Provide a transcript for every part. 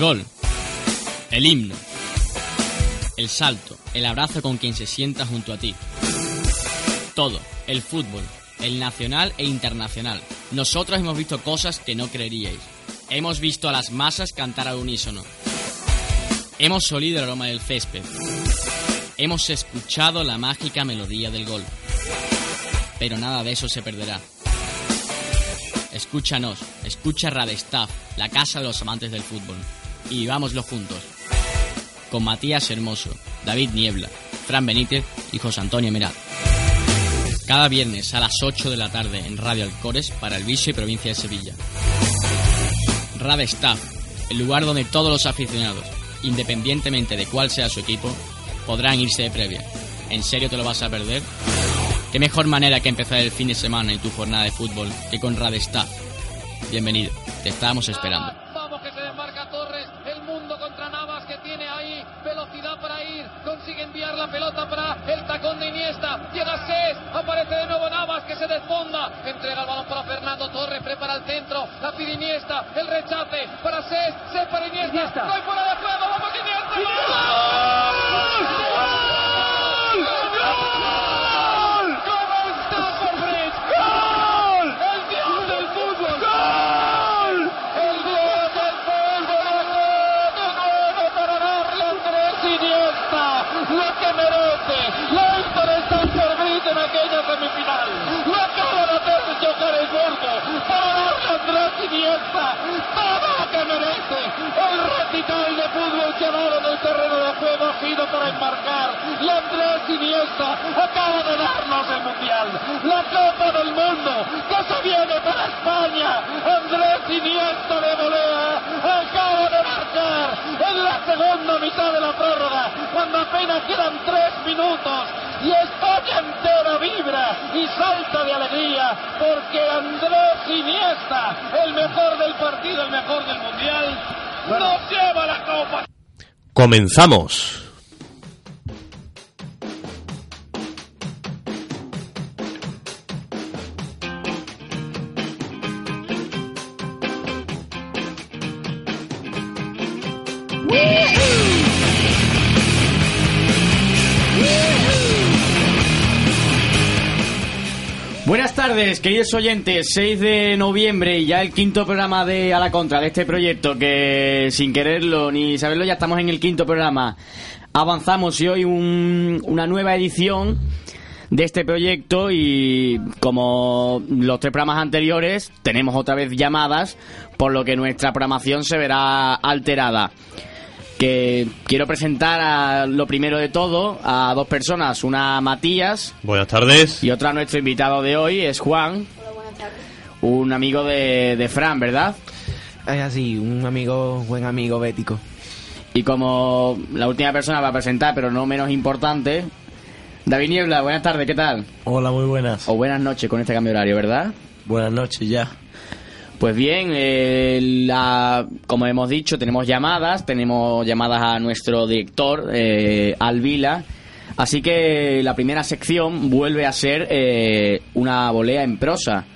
El gol, el himno, el salto, el abrazo con quien se sienta junto a ti. Todo, el fútbol, el nacional e internacional. Nosotros hemos visto cosas que no creeríais. Hemos visto a las masas cantar al unísono. Hemos olido el aroma del césped. Hemos escuchado la mágica melodía del gol. Pero nada de eso se perderá. Escúchanos, escucha Radestaff, la casa de los amantes del fútbol. Y vivámoslo juntos. Con Matías Hermoso, David Niebla, Fran Benítez y José Antonio Merat. Cada viernes a las 8 de la tarde en Radio Alcores para el Viso y Provincia de Sevilla. Radestaff, el lugar donde todos los aficionados, independientemente de cuál sea su equipo, podrán irse de previa. ¿En serio te lo vas a perder? ¿Qué mejor manera que empezar el fin de semana y tu jornada de fútbol que con Radestaff? Bienvenido, te estábamos esperando. Vamos que se desmarca Torres, el mundo contra Navas que tiene ahí velocidad para ir, consigue enviar la pelota para el tacón de Iniesta, llega Cés, aparece de nuevo Navas que se desfonda, entrega el balón para Fernando Torres, prepara el centro, la pide Iniesta, el rechace para Cés, Cés para Iniesta, no hay fuera de juego, vamos Iniesta, ¡Gol! ¡Gol! Stafford Bridge! ¡Gol! ¡El dios del fútbol! ¡Gol! ¡El dios del fútbol! ¡De nuevo para darle a Andrés Iniesta lo que merece! ¡La hizo de Stafford Bridge en aquella semifinal! ¡Lo acaba de hacer Johannesburgo para darle a Andrés Iniesta todo lo que merece! ¡El recital de fútbol que en el terreno de juego sido para enmarcar! ¡Y Andrés Iniesta acaba de darnos el Mundial! ¡La Copa del Mundo que se viene para España! ¡Andrés Iniesta de volea acaba de marcar en la segunda mitad de la prórroga cuando apenas quedan tres minutos y España entera vibra y salta de alegría porque Andrés Iniesta, el mejor del partido, el mejor del Mundial, nos lleva la Copa. Comenzamos. Queridos oyentes. 6 de noviembre y ya el quinto programa de A la Contra de este proyecto que sin quererlo ni saberlo ya estamos en el quinto programa. Avanzamos y hoy un- una nueva edición de este proyecto y como los tres programas anteriores tenemos otra vez llamadas por lo que nuestra programación se verá alterada que quiero presentar a lo primero de todo a dos personas, una Matías Buenas tardes. y otra nuestro invitado de hoy es Juan, un amigo de, de Fran, ¿verdad? Es así, un amigo, buen amigo bético. Y como la última persona va a presentar, pero no menos importante, David Niebla, buenas tardes, ¿qué tal? Hola, muy buenas. O buenas noches con este cambio de horario, ¿verdad? Buenas noches ya. Pues bien, eh, la- como hemos dicho, tenemos llamadas, tenemos llamadas a nuestro director, eh, Al Vila. Así que la primera sección vuelve a ser eh, una volea en prosa,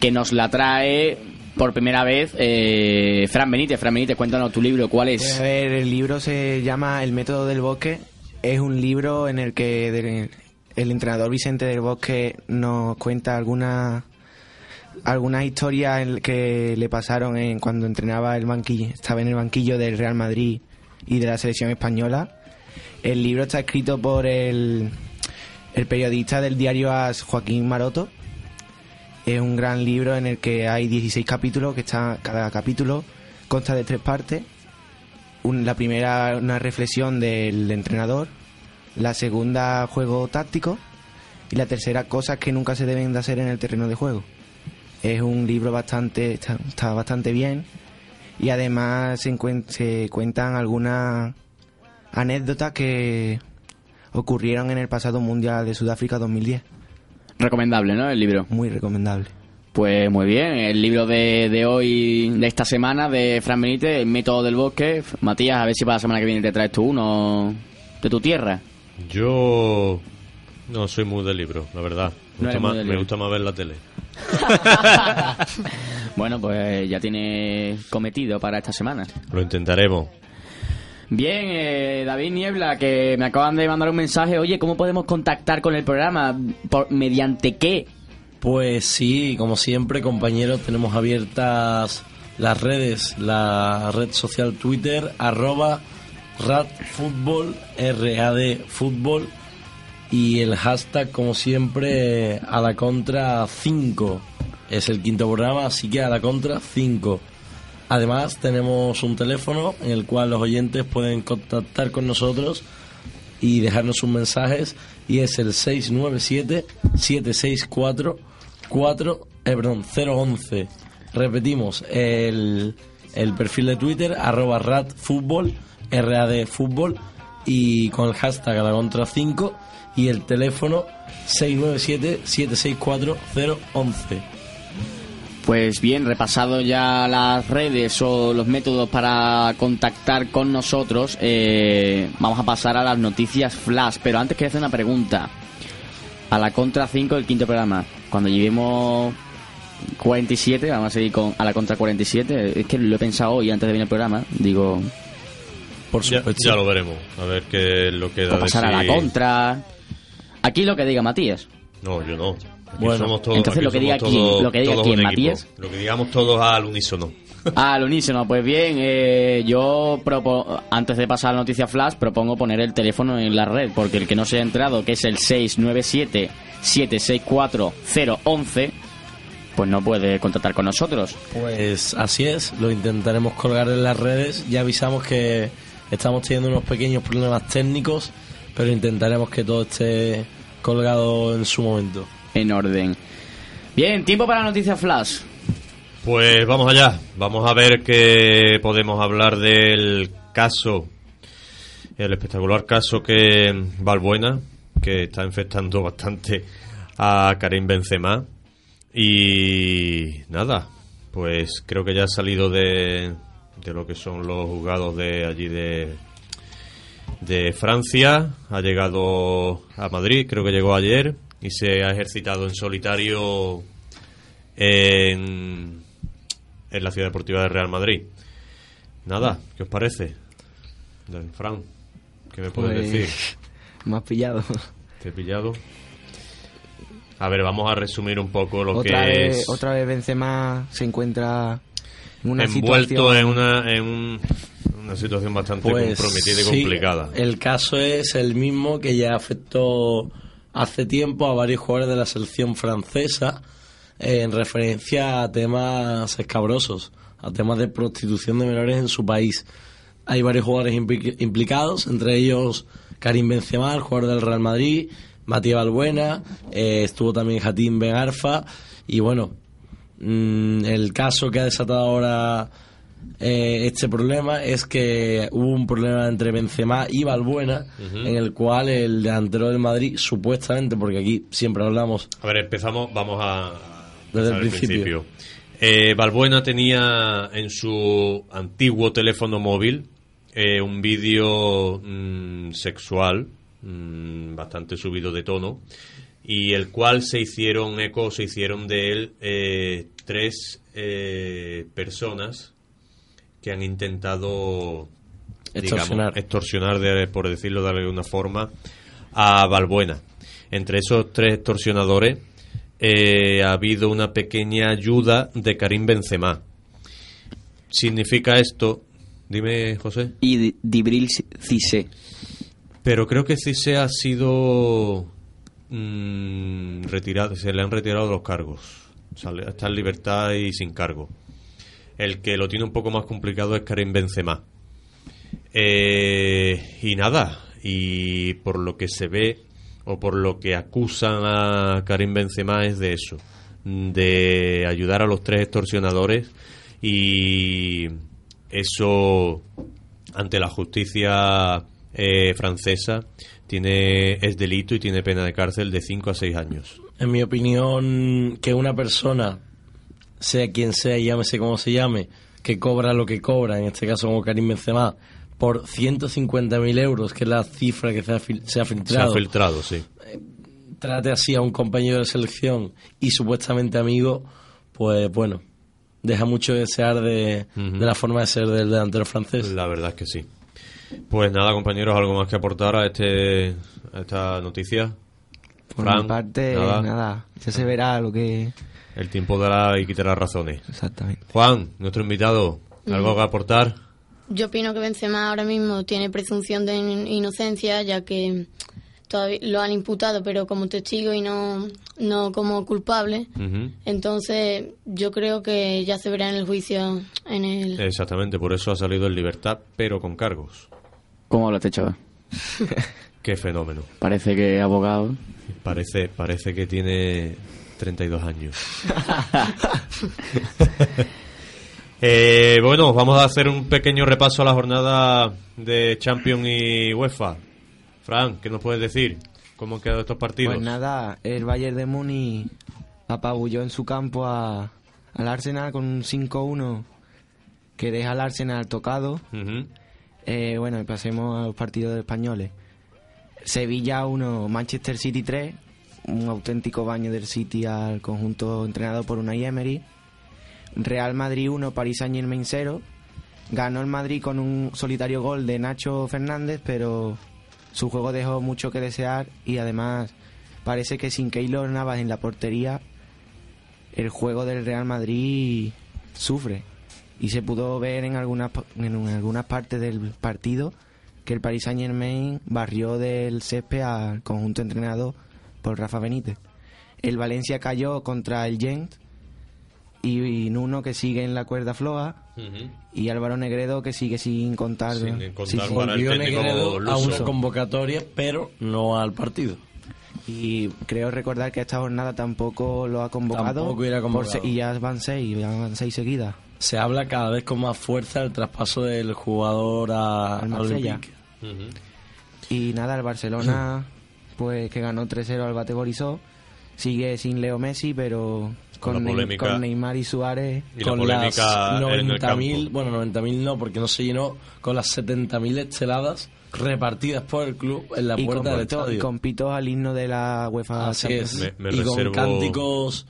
que nos la trae por primera vez eh, Fran Benítez. Fran Benítez, cuéntanos tu libro, ¿cuál Pues, es? a ver, el libro se llama El método del bosque. Es un libro en el que el entrenador Vicente del Bosque nos cuenta algunas algunas historias que le pasaron en cuando entrenaba el banquillo, estaba en el banquillo del Real Madrid y de la selección española. El libro está escrito por el El periodista del diario AS, Joaquín Maroto, es un gran libro en el que hay 16 capítulos, que está, cada capítulo consta de tres partes. La primera, una reflexión del entrenador. La segunda, juego táctico. Y la tercera, cosas que nunca se deben de hacer en el terreno de juego. Es un libro bastante, está, está bastante bien. Y además se, se cuentan algunas anécdotas que ocurrieron en el pasado Mundial de Sudáfrica 2010. Recomendable, ¿no? El libro. Muy recomendable. Pues muy bien, el libro de, de hoy, de esta semana, de Fran Benítez, El método del bosque. Matías, a ver si para la semana que viene te traes tú uno de tu tierra. Yo no soy muy de libros, la verdad. Me, No gusta más, me libros. gusta más ver la tele. Bueno, pues ya tiene cometido para esta semana. Lo intentaremos. Bien, eh, David Niebla, que me acaban de mandar un mensaje. Oye, ¿cómo podemos contactar con el programa? ¿Por, ¿Mediante qué? Pues sí, como siempre, compañeros, tenemos abiertas las redes, la red social Twitter, arroba radfutbol, RAD fútbol, y el hashtag, como siempre, a la contra 5. Es el quinto programa, así que a la contra 5. Además, tenemos un teléfono en el cual los oyentes pueden contactar con nosotros y dejarnos sus mensajes y es el 697-764-4, eh, perdón, 011. Repetimos, el, el perfil de Twitter, arroba radfútbol, RAD fútbol y con el hashtag a la contra 5 y el teléfono 697-764-011. Pues bien, repasado ya las redes o los métodos para contactar con nosotros, eh, vamos a pasar a las noticias flash. Pero antes quería hacer una pregunta. A la contra 5 del quinto programa, cuando lleguemos 47, vamos a seguir con a la contra 47. Es que lo he pensado hoy antes de venir al programa. Digo, Por Ya, supuesto. ya lo veremos. A ver qué es lo que da de pasar a la contra. Aquí lo que diga Matías. No, yo no. Aquí Bueno, somos todos, entonces aquí lo que diga quién- todos- lo que diga equipo. Matías. Lo que digamos todos al unísono. Al unísono. Pues bien, eh, yo propo- antes de pasar a la noticia flash propongo poner el teléfono en la red, porque el que no se haya enterado, que es el 697-764-011, pues no puede contactar con nosotros. Pues así es, lo intentaremos colgar en las redes. Ya avisamos que estamos teniendo unos pequeños problemas técnicos, pero intentaremos que todo esté colgado en su momento. En orden. Bien, tiempo para la noticia flash. Pues vamos allá. Vamos a ver qué podemos hablar del caso, el espectacular caso que Valbuena, que está infectando bastante a Karim Benzema. Y nada, pues creo que ya ha salido de, de lo que son los juzgados de allí de, de Francia. Ha llegado a Madrid, creo que llegó ayer, y se ha ejercitado en solitario en, en la Ciudad Deportiva de Real Madrid. Nada, ¿qué os parece? Del Fran, ¿qué me puedes Pues, decir? Me has pillado. ¿Te he pillado? A ver, vamos a resumir un poco lo otra, que vez, es otra vez Benzema se encuentra en una envuelto situación... en una, en un- una situación bastante Pues comprometida y sí, complicada. El caso es el mismo que ya afectó hace tiempo a varios jugadores de la selección francesa eh, en referencia a temas escabrosos, a temas de prostitución de menores en su país. Hay varios jugadores impli- implicados, entre ellos Karim Benzema, el jugador del Real Madrid, Matías Balbuena, eh, estuvo también Hatim Ben Arfa y bueno, mm, el caso que ha desatado ahora eh, este problema es que hubo un problema entre Benzema y Balbuena en el cual el delantero del Madrid supuestamente, porque aquí siempre hablamos A ver, empezamos, vamos a... Desde el al principio. Eh, Balbuena tenía en su antiguo teléfono móvil eh, un vídeo mm, sexual mm, bastante subido de tono y el cual se hicieron eco, se hicieron de él eh, tres eh, personas que han intentado Extorsionar. digamos, extorsionar de- por decirlo de alguna forma a Balbuena. Entre esos tres extorsionadores eh, ha habido una pequeña ayuda de Karim Benzema. ¿Significa esto? Dime, José. Y Di- Dibril Cissé. Pero creo que Cisse ha sido mm, retirado, se le han retirado los cargos. Sale- está en libertad y sin cargo. El que lo tiene un poco más complicado es Karim Benzema. Eh, y nada, y por lo que se ve o por lo que acusan a Karim Benzema es de eso, de ayudar a los tres extorsionadores y eso ante la justicia eh, francesa tiene es delito y tiene pena de cárcel de 5 a 6 años. En mi opinión, que una persona, sea quien sea y llámese como se llame, que cobra lo que cobra, en este caso como Karim Benzema, por 150.000 euros, que es la cifra que se ha, fil- se ha Se ha filtrado, filtrado, sí. trate así a un compañero de selección y supuestamente amigo, pues bueno, deja mucho desear de, Ujú. de la forma de ser del delantero francés. La verdad es que sí. Pues nada, compañeros, algo más que aportar a este a esta noticia. Por Fran, mi parte, nada. nada. Ya se verá lo que... El tiempo dará y quitará razones. Exactamente. Juan, nuestro invitado, ¿algo que aportar? Yo opino que Benzema ahora mismo tiene presunción de in- inocencia, ya que todavía lo han imputado, pero como testigo y no, no como culpable. Ujú. Entonces, yo creo que ya se verá en el juicio en el... Exactamente, por eso ha salido en libertad, pero con cargos. ¿Cómo habla este chaval? Qué fenómeno. Parece que es abogado. Parece, parece que tiene 32 años. Eh, bueno, vamos a hacer un pequeño repaso a la jornada de Champions y UEFA. Fran, ¿qué nos puedes decir? ¿Cómo han quedado estos partidos? Pues nada, el Bayern de Múnich apabulló en su campo a, al Arsenal con un 5-1 que deja al Arsenal tocado. Ujú. Eh, bueno, y pasemos a los partidos españoles. Sevilla 1, Manchester City 3, un auténtico baño del City al conjunto entrenado por Unai Emery. Real Madrid 1, Paris Saint Germain 0. Ganó el Madrid con un solitario gol de Nacho Fernández, pero su juego dejó mucho que desear y además parece que sin Keylor Navas en la portería, el juego del Real Madrid sufre. Y se pudo ver en algunas, en algunas partes del partido que el Paris Saint Germain barrió del césped al conjunto entrenado por Rafa Benítez. El Valencia cayó contra el Gent y, y Nuno que sigue en la cuerda floja y Álvaro Negredo que sigue sin contar. Sin contar sí. para el Volvió técnico Negredo a una convocatoria, pero no al partido. Y creo recordar que esta jornada tampoco lo ha convocado. Tampoco irá convocado. y ya van seis, ya van seis seguidas. Se habla cada vez con más fuerza el traspaso del jugador a, Al al Marsella. Y nada, el Barcelona, pues que ganó 3-0 al Bate Borisov. Sigue sin Leo Messi, pero Con con, la Ney- polémica. con Neymar y Suárez. Y la con polémica las en el 90.000, campo. bueno, 90.000 no, porque no se llenó, con las 70.000 esteladas repartidas por el club en la y puerta del pito- y estadio. con pitos al himno de la UEFA Así Champions es. Me- me y reservo- con cánticos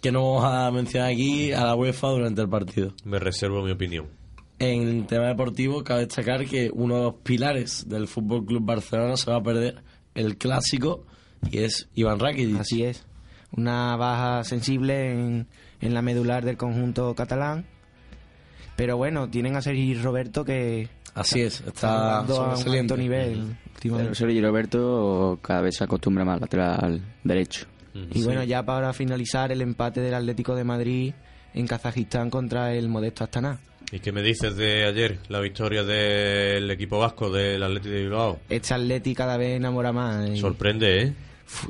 que no vamos a mencionar aquí a la UEFA durante el partido. Me reservo mi opinión. En el tema deportivo, cabe destacar que uno de los pilares del Fútbol Club Barcelona se va a perder el clásico y es Iván Rakitic. Así es. Una baja sensible en, en la medular del conjunto catalán. Pero bueno, tienen a Sergi Roberto que Así es, está está jugando a un alto nivel. Pero. Sergio Roberto cada vez se acostumbra más al lateral derecho. Y bueno, ya para finalizar, el empate del Atlético de Madrid en Kazajistán contra el modesto Astana. ¿Y qué me dices de ayer, la victoria del equipo vasco del Atlético de Bilbao? Este Atleti cada vez enamora más. Y, Sorprende, ¿eh?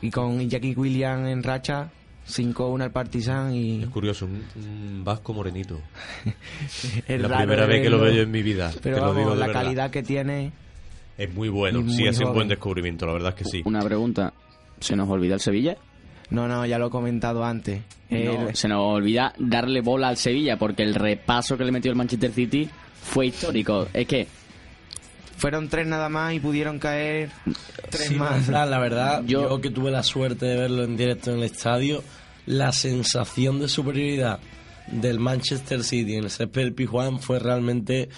y con Jackie William en racha, 5-1 al Partizan y... Es curioso, un, un vasco morenito. es la primera vez que lo veo yo en mi vida. Pero te lo vamos, digo de la verdad. calidad que tiene... Es muy bueno, muy sí, ha sido un buen descubrimiento, la verdad es que sí. Una pregunta. ¿Se nos olvida el Sevilla? No, no, ya lo he comentado antes. No, El- se nos olvida darle bola al Sevilla porque el repaso que le metió el Manchester City fue histórico. Es que Fueron tres nada más y pudieron caer tres Sí, más. La verdad, Yo- yo... que tuve la suerte de verlo en directo en el estadio, la sensación de superioridad del Manchester City en el césped del Pijuán fue realmente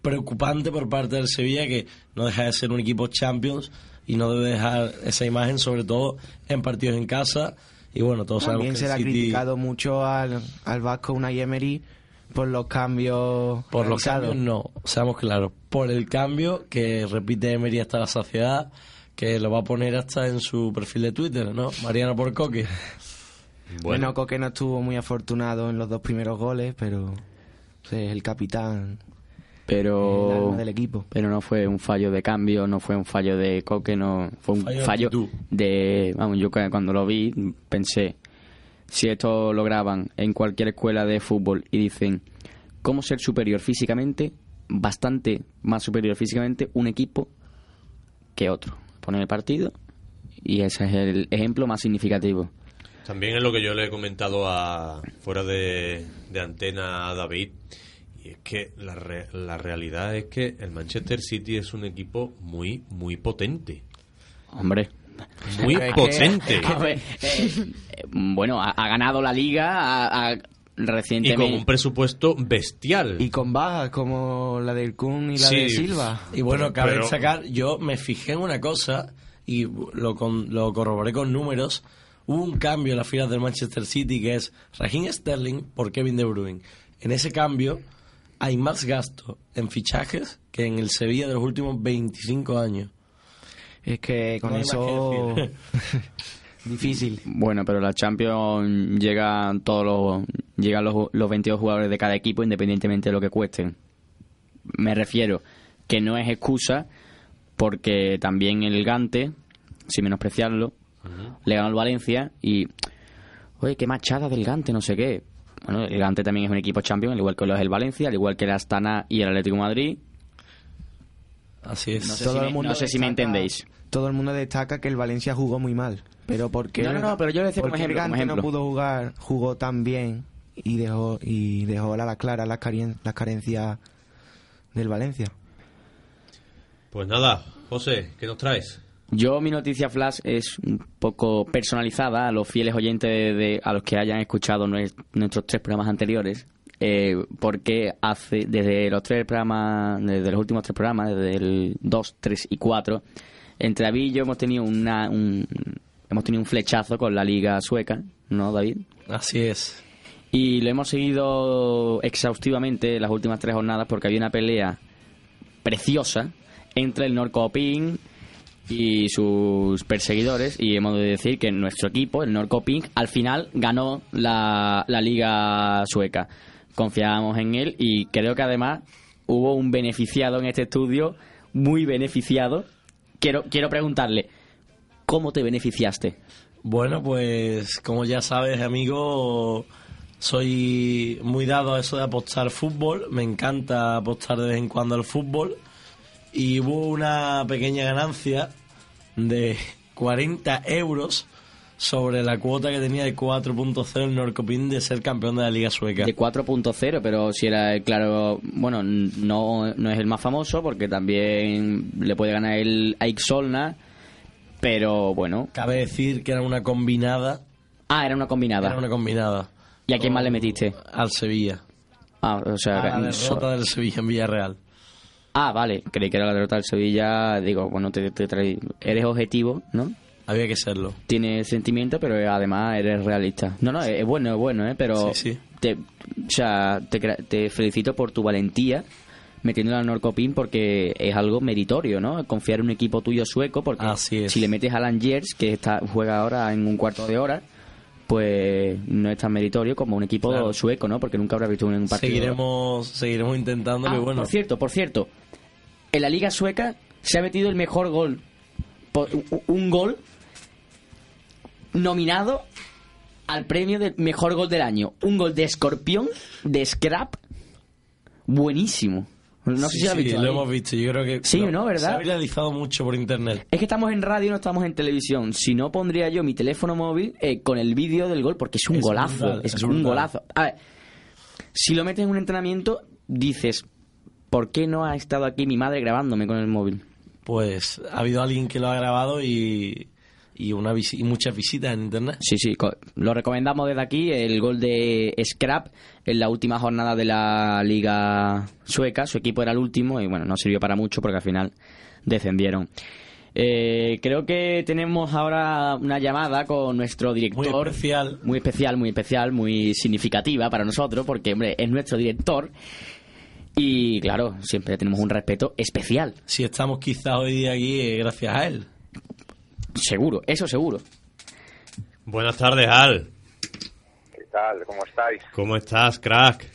preocupante por parte del Sevilla, que no deja de ser un equipo Champions y no debe dejar esa imagen, sobre todo en partidos en casa. Y bueno, todos También sabemos se que le ha City, criticado mucho al, al vasco Unai Emery por los cambios por los cambios, no, seamos claros, por el cambio que repite Emery hasta la saciedad, que lo va a poner hasta en su perfil de Twitter, ¿no? Mariano por Coque. Bueno, Coque no estuvo muy afortunado en los dos primeros goles, pero es el capitán Pero, alma del equipo. pero no fue un fallo de cambio, no fue un fallo de Coque, no fue un Fallo de fallo actitud. de... Vamos, yo cu- cuando lo vi pensé, si esto lo graban en cualquier escuela de fútbol y dicen cómo ser superior físicamente, bastante más superior físicamente un equipo que otro. Ponen el partido y ese es el ejemplo más significativo. También es lo que yo le he comentado a fuera de, de antena a David. Y es que la, re- la realidad es que el Manchester City es un equipo muy, muy potente. Hombre, Muy Es que- potente. Ver, eh, eh, bueno, ha, ha ganado la liga ha- ha- Y recientemente. con un presupuesto bestial. Y con bajas como la del Kun y la Sí. de Silva. Y bueno, cabe Pero- destacar, yo me fijé en una cosa y lo, con- lo corroboré con números. Hubo un cambio en las filas del Manchester City que es Raheem Sterling por Kevin De Bruyne. En ese cambio hay más gasto en fichajes que en el Sevilla de los últimos 25 años. Es que con No eso... difícil. Bueno, pero la Champions llegan todos los llegan los, los 22 jugadores de cada equipo independientemente de lo que cuesten. Me refiero que no es excusa porque también el Gante, sin menospreciarlo, le ganó al Valencia y oye, qué machada del Gante, no sé qué. Bueno, el Gante también es un equipo champion, al igual que lo es el Valencia, al igual que el Astana y el Atlético de Madrid. Así es. No sé, Todo si, el me, mundo no sé si me destaca- entendéis. Todo el mundo destaca que el Valencia jugó muy mal. Pero porque No, no, no, pero yo lo decía como porque ejemplo, el como Gante ejemplo. no pudo jugar, jugó tan bien y dejó y dejó a la clara las, carien- las carencias del Valencia. Pues nada, José, ¿qué nos traes? Yo mi noticia flash es un poco personalizada a los fieles oyentes de, de- a los que hayan escuchado nues- nuestros tres programas anteriores, eh, porque hace desde los tres programas, desde los últimos tres programas, desde el 2, 3 y 4, entre David y yo hemos tenido una, un, hemos tenido un flechazo con la liga sueca, ¿no, David? Así es. Y lo hemos seguido exhaustivamente las últimas tres jornadas porque había una pelea preciosa entre el Norcoping y sus perseguidores y hemos de decir que nuestro equipo, el Norcoping, al final ganó la, la liga sueca. Confiábamos en él y creo que además hubo un beneficiado en este estudio, muy beneficiado. Quiero, quiero preguntarle, ¿cómo te beneficiaste? Bueno, pues como ya sabes, amigo, soy muy dado a eso de apostar fútbol. Me encanta apostar de vez en cuando al fútbol. Y hubo una pequeña ganancia de 40 euros sobre la cuota que tenía de 4.0 el Norcopin de ser campeón de la Liga Sueca. De 4.0, pero si era el claro, bueno, no, no es el más famoso porque también le puede ganar el Ike Solna, pero bueno. Cabe decir que era una combinada. Ah, era una combinada. Era una combinada. ¿Y a quién más le metiste? Al Sevilla. Ah, o sea, A la so- derrota del Sevilla en Villarreal. Ah, vale, creí que era la derrota del Sevilla. Digo, bueno, te, te traí- eres objetivo, ¿no? Había que serlo. Tienes sentimiento, pero además eres realista. No, no, es bueno, es bueno, ¿eh? Pero Sí, sí. Te, o sea, te, felicito por tu valentía metiéndola al Norcopin porque es algo meritorio, ¿no? Confiar en un equipo tuyo sueco porque Así es. si le metes a Langers, que está, juega ahora en un cuarto de hora, pues no es tan meritorio como un equipo Claro. sueco, ¿no? Porque nunca habrá visto un partido. Seguiremos, seguiremos intentando Ah, que bueno. Por cierto, por cierto, en la Liga Sueca se ha metido el mejor gol, un gol nominado al premio del mejor gol del año. Un gol de escorpión, de scrap, buenísimo. No sé si lo sí, visto. lo hemos visto. Yo creo que Sí, lo- ¿no? ¿Verdad? Se ha viralizado mucho por internet. Es que estamos en radio, no estamos en televisión. Si no, pondría yo mi teléfono móvil eh, con el vídeo del gol, porque es un Es golazo. brutal, es es un brutal. golazo. A ver, si lo metes en un entrenamiento, dices, ¿por qué no ha estado aquí mi madre grabándome con el móvil? Pues ha habido alguien que lo ha grabado y, y, una visi- y muchas visitas en internet. Sí, sí, lo recomendamos desde aquí, el gol de Scrap en la última jornada de la Liga Sueca. Su equipo era el último y bueno, no sirvió para mucho porque al final descendieron. Eh, creo que tenemos ahora una llamada con nuestro director. Muy especial. Muy especial, muy especial, muy significativa para nosotros porque, hombre, es nuestro director. Y claro, siempre tenemos un respeto especial. Si estamos quizás hoy día aquí, eh, gracias a él. Seguro, eso seguro. Buenas tardes, Al. ¿Qué tal? ¿Cómo estáis? ¿Cómo estás, crack?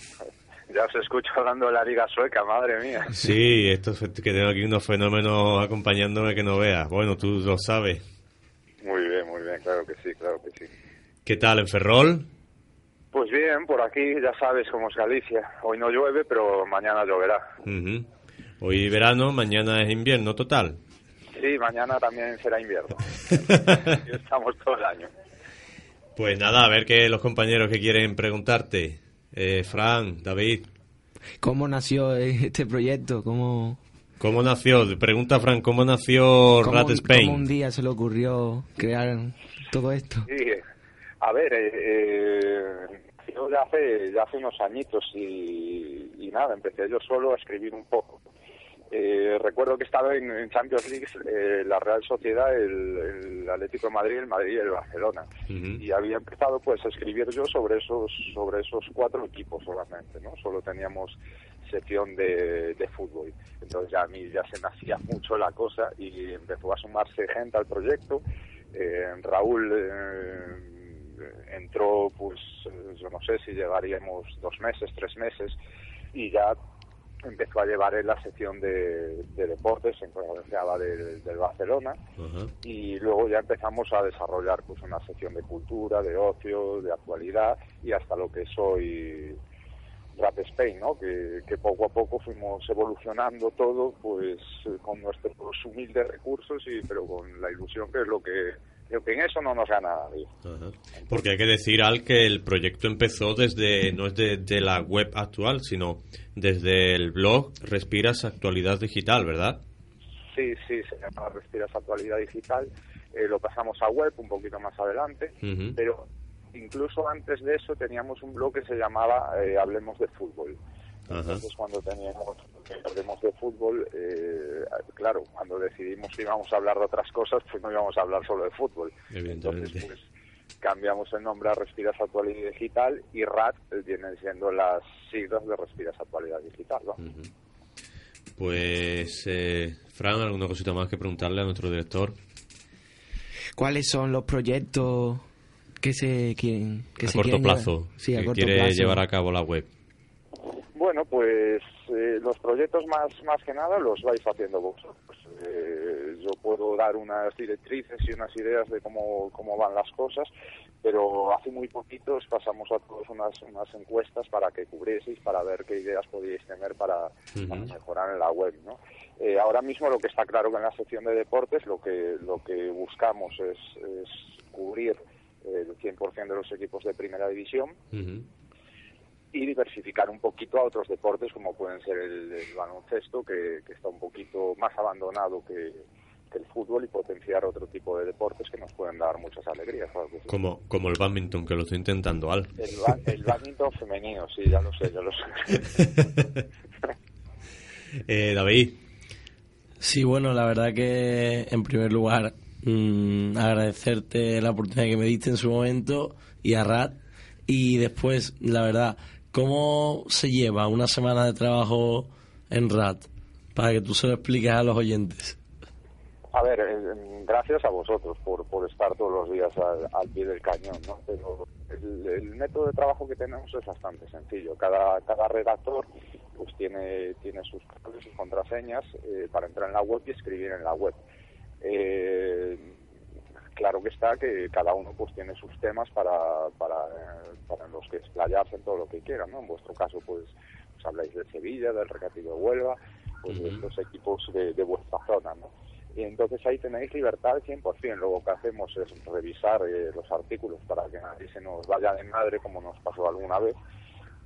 Ya os escucho hablando de la Liga Sueca, madre mía. Sí, esto es que tengo aquí unos fenómenos acompañándome que no veas. Bueno, tú lo sabes. Muy bien, muy bien, claro que sí, claro que sí. ¿Qué tal en Ferrol? Pues bien, por aquí ya sabes cómo es Galicia. Hoy no llueve, pero mañana lloverá. Hoy verano, mañana es invierno total. Sí, mañana también será invierno. Estamos todo el año. Pues nada, a ver qué los compañeros que quieren preguntarte. Eh, Fran, David, ¿Cómo nació este proyecto? ¿Cómo, ¿cómo nació? Pregunta Fran, ¿cómo nació cómo, Rat Spain? cómo un día se le ocurrió crear todo esto? Sí, a ver, eh, eh, yo ya hace, ya hace unos añitos y, y nada, empecé yo solo a escribir un poco. Eh, recuerdo que estaba en, en Champions League eh, la Real Sociedad, el, el Atlético de Madrid, el Madrid y el Barcelona. Y había empezado pues a escribir yo sobre esos sobre esos cuatro equipos solamente, ¿no? Solo teníamos sección de, de fútbol. Entonces ya a mí ya se me hacía mucho la cosa y empezó a sumarse gente al proyecto. Raúl entró, pues eh, yo no sé si llevaríamos dos meses, tres meses y ya empezó a llevar en la sección de, de deportes, en hablaba del, del Barcelona y luego ya empezamos a desarrollar pues una sección de cultura, de ocio, de actualidad y hasta lo que es hoy Rap Spain, ¿no? Que, que poco a poco fuimos evolucionando todo pues eh, con nuestros humildes recursos y pero con la ilusión que es lo que lo que en eso no nos gana nadie. Ajá. Porque hay que decir, Al, que el proyecto empezó desde, no es de, de la web actual, sino desde el blog Respiras Actualidad Digital, ¿verdad? Sí, sí, se llama Respiras Actualidad Digital. Eh, lo pasamos a web un poquito más adelante, Ujú. pero incluso antes de eso teníamos un blog que se llamaba eh, Hablemos de Fútbol. Ajá. Entonces cuando teníamos eh, Hablemos de Fútbol, eh, claro, cuando decidimos que íbamos a hablar de otras cosas, pues no íbamos a hablar solo de fútbol. Evidentemente. Entonces pues cambiamos el nombre a Respiras Actualidad Digital y RAT vienen siendo las siglas de Respiras Actualidad Digital. ¿no? Pues, eh, Fran, ¿alguna cosita más que preguntarle a nuestro director? ¿Cuáles son los proyectos que se quieren que a se corto quieren plazo, llevar? Sí, a que corto quiere plazo. llevar a cabo la web. Bueno, pues eh, los proyectos más, más que nada los vais haciendo vosotros. Eh, yo puedo dar unas directrices y unas ideas de cómo, cómo van las cosas, pero hace muy poquitos pasamos a todos unas, unas encuestas para que cubrieseis, para ver qué ideas podíais tener para, para mejorar en la web, ¿no? Eh, ahora mismo lo que está claro que en la sección de deportes lo que, lo que buscamos es, es cubrir el 100% de los equipos de primera división. Y diversificar un poquito a otros deportes como pueden ser el, el baloncesto que, que está un poquito más abandonado que, que el fútbol y potenciar otro tipo de deportes que nos pueden dar muchas alegrías. sí. Como, como el badminton, que lo estoy intentando, Al. El, ba- el badminton femenino, sí, ya lo sé, ya lo sé. Eh, David, Sí, bueno, la verdad que en primer lugar mm, agradecerte la oportunidad que me diste en su momento y a Rat. Y después, la verdad, ¿cómo se lleva una semana de trabajo en Rat? Para que tú se lo expliques a los oyentes. A ver, eh, gracias a vosotros por, por estar todos los días al, al pie del cañón, ¿no? Pero el, el método de trabajo que tenemos es bastante sencillo. Cada, cada redactor pues tiene, tiene sus sus contraseñas eh, para entrar en la web y escribir en la web. Eh, claro que está que cada uno pues tiene sus temas para, para, eh, para los que explayarse en todo lo que quieran, ¿no? En vuestro caso pues, pues habláis de Sevilla, del Recreativo de Huelva, pues de estos equipos de, de vuestra zona, ¿no? Y entonces ahí tenéis libertad al 100%. Luego que hacemos es revisar eh, los artículos para que nadie se nos vaya de madre como nos pasó alguna vez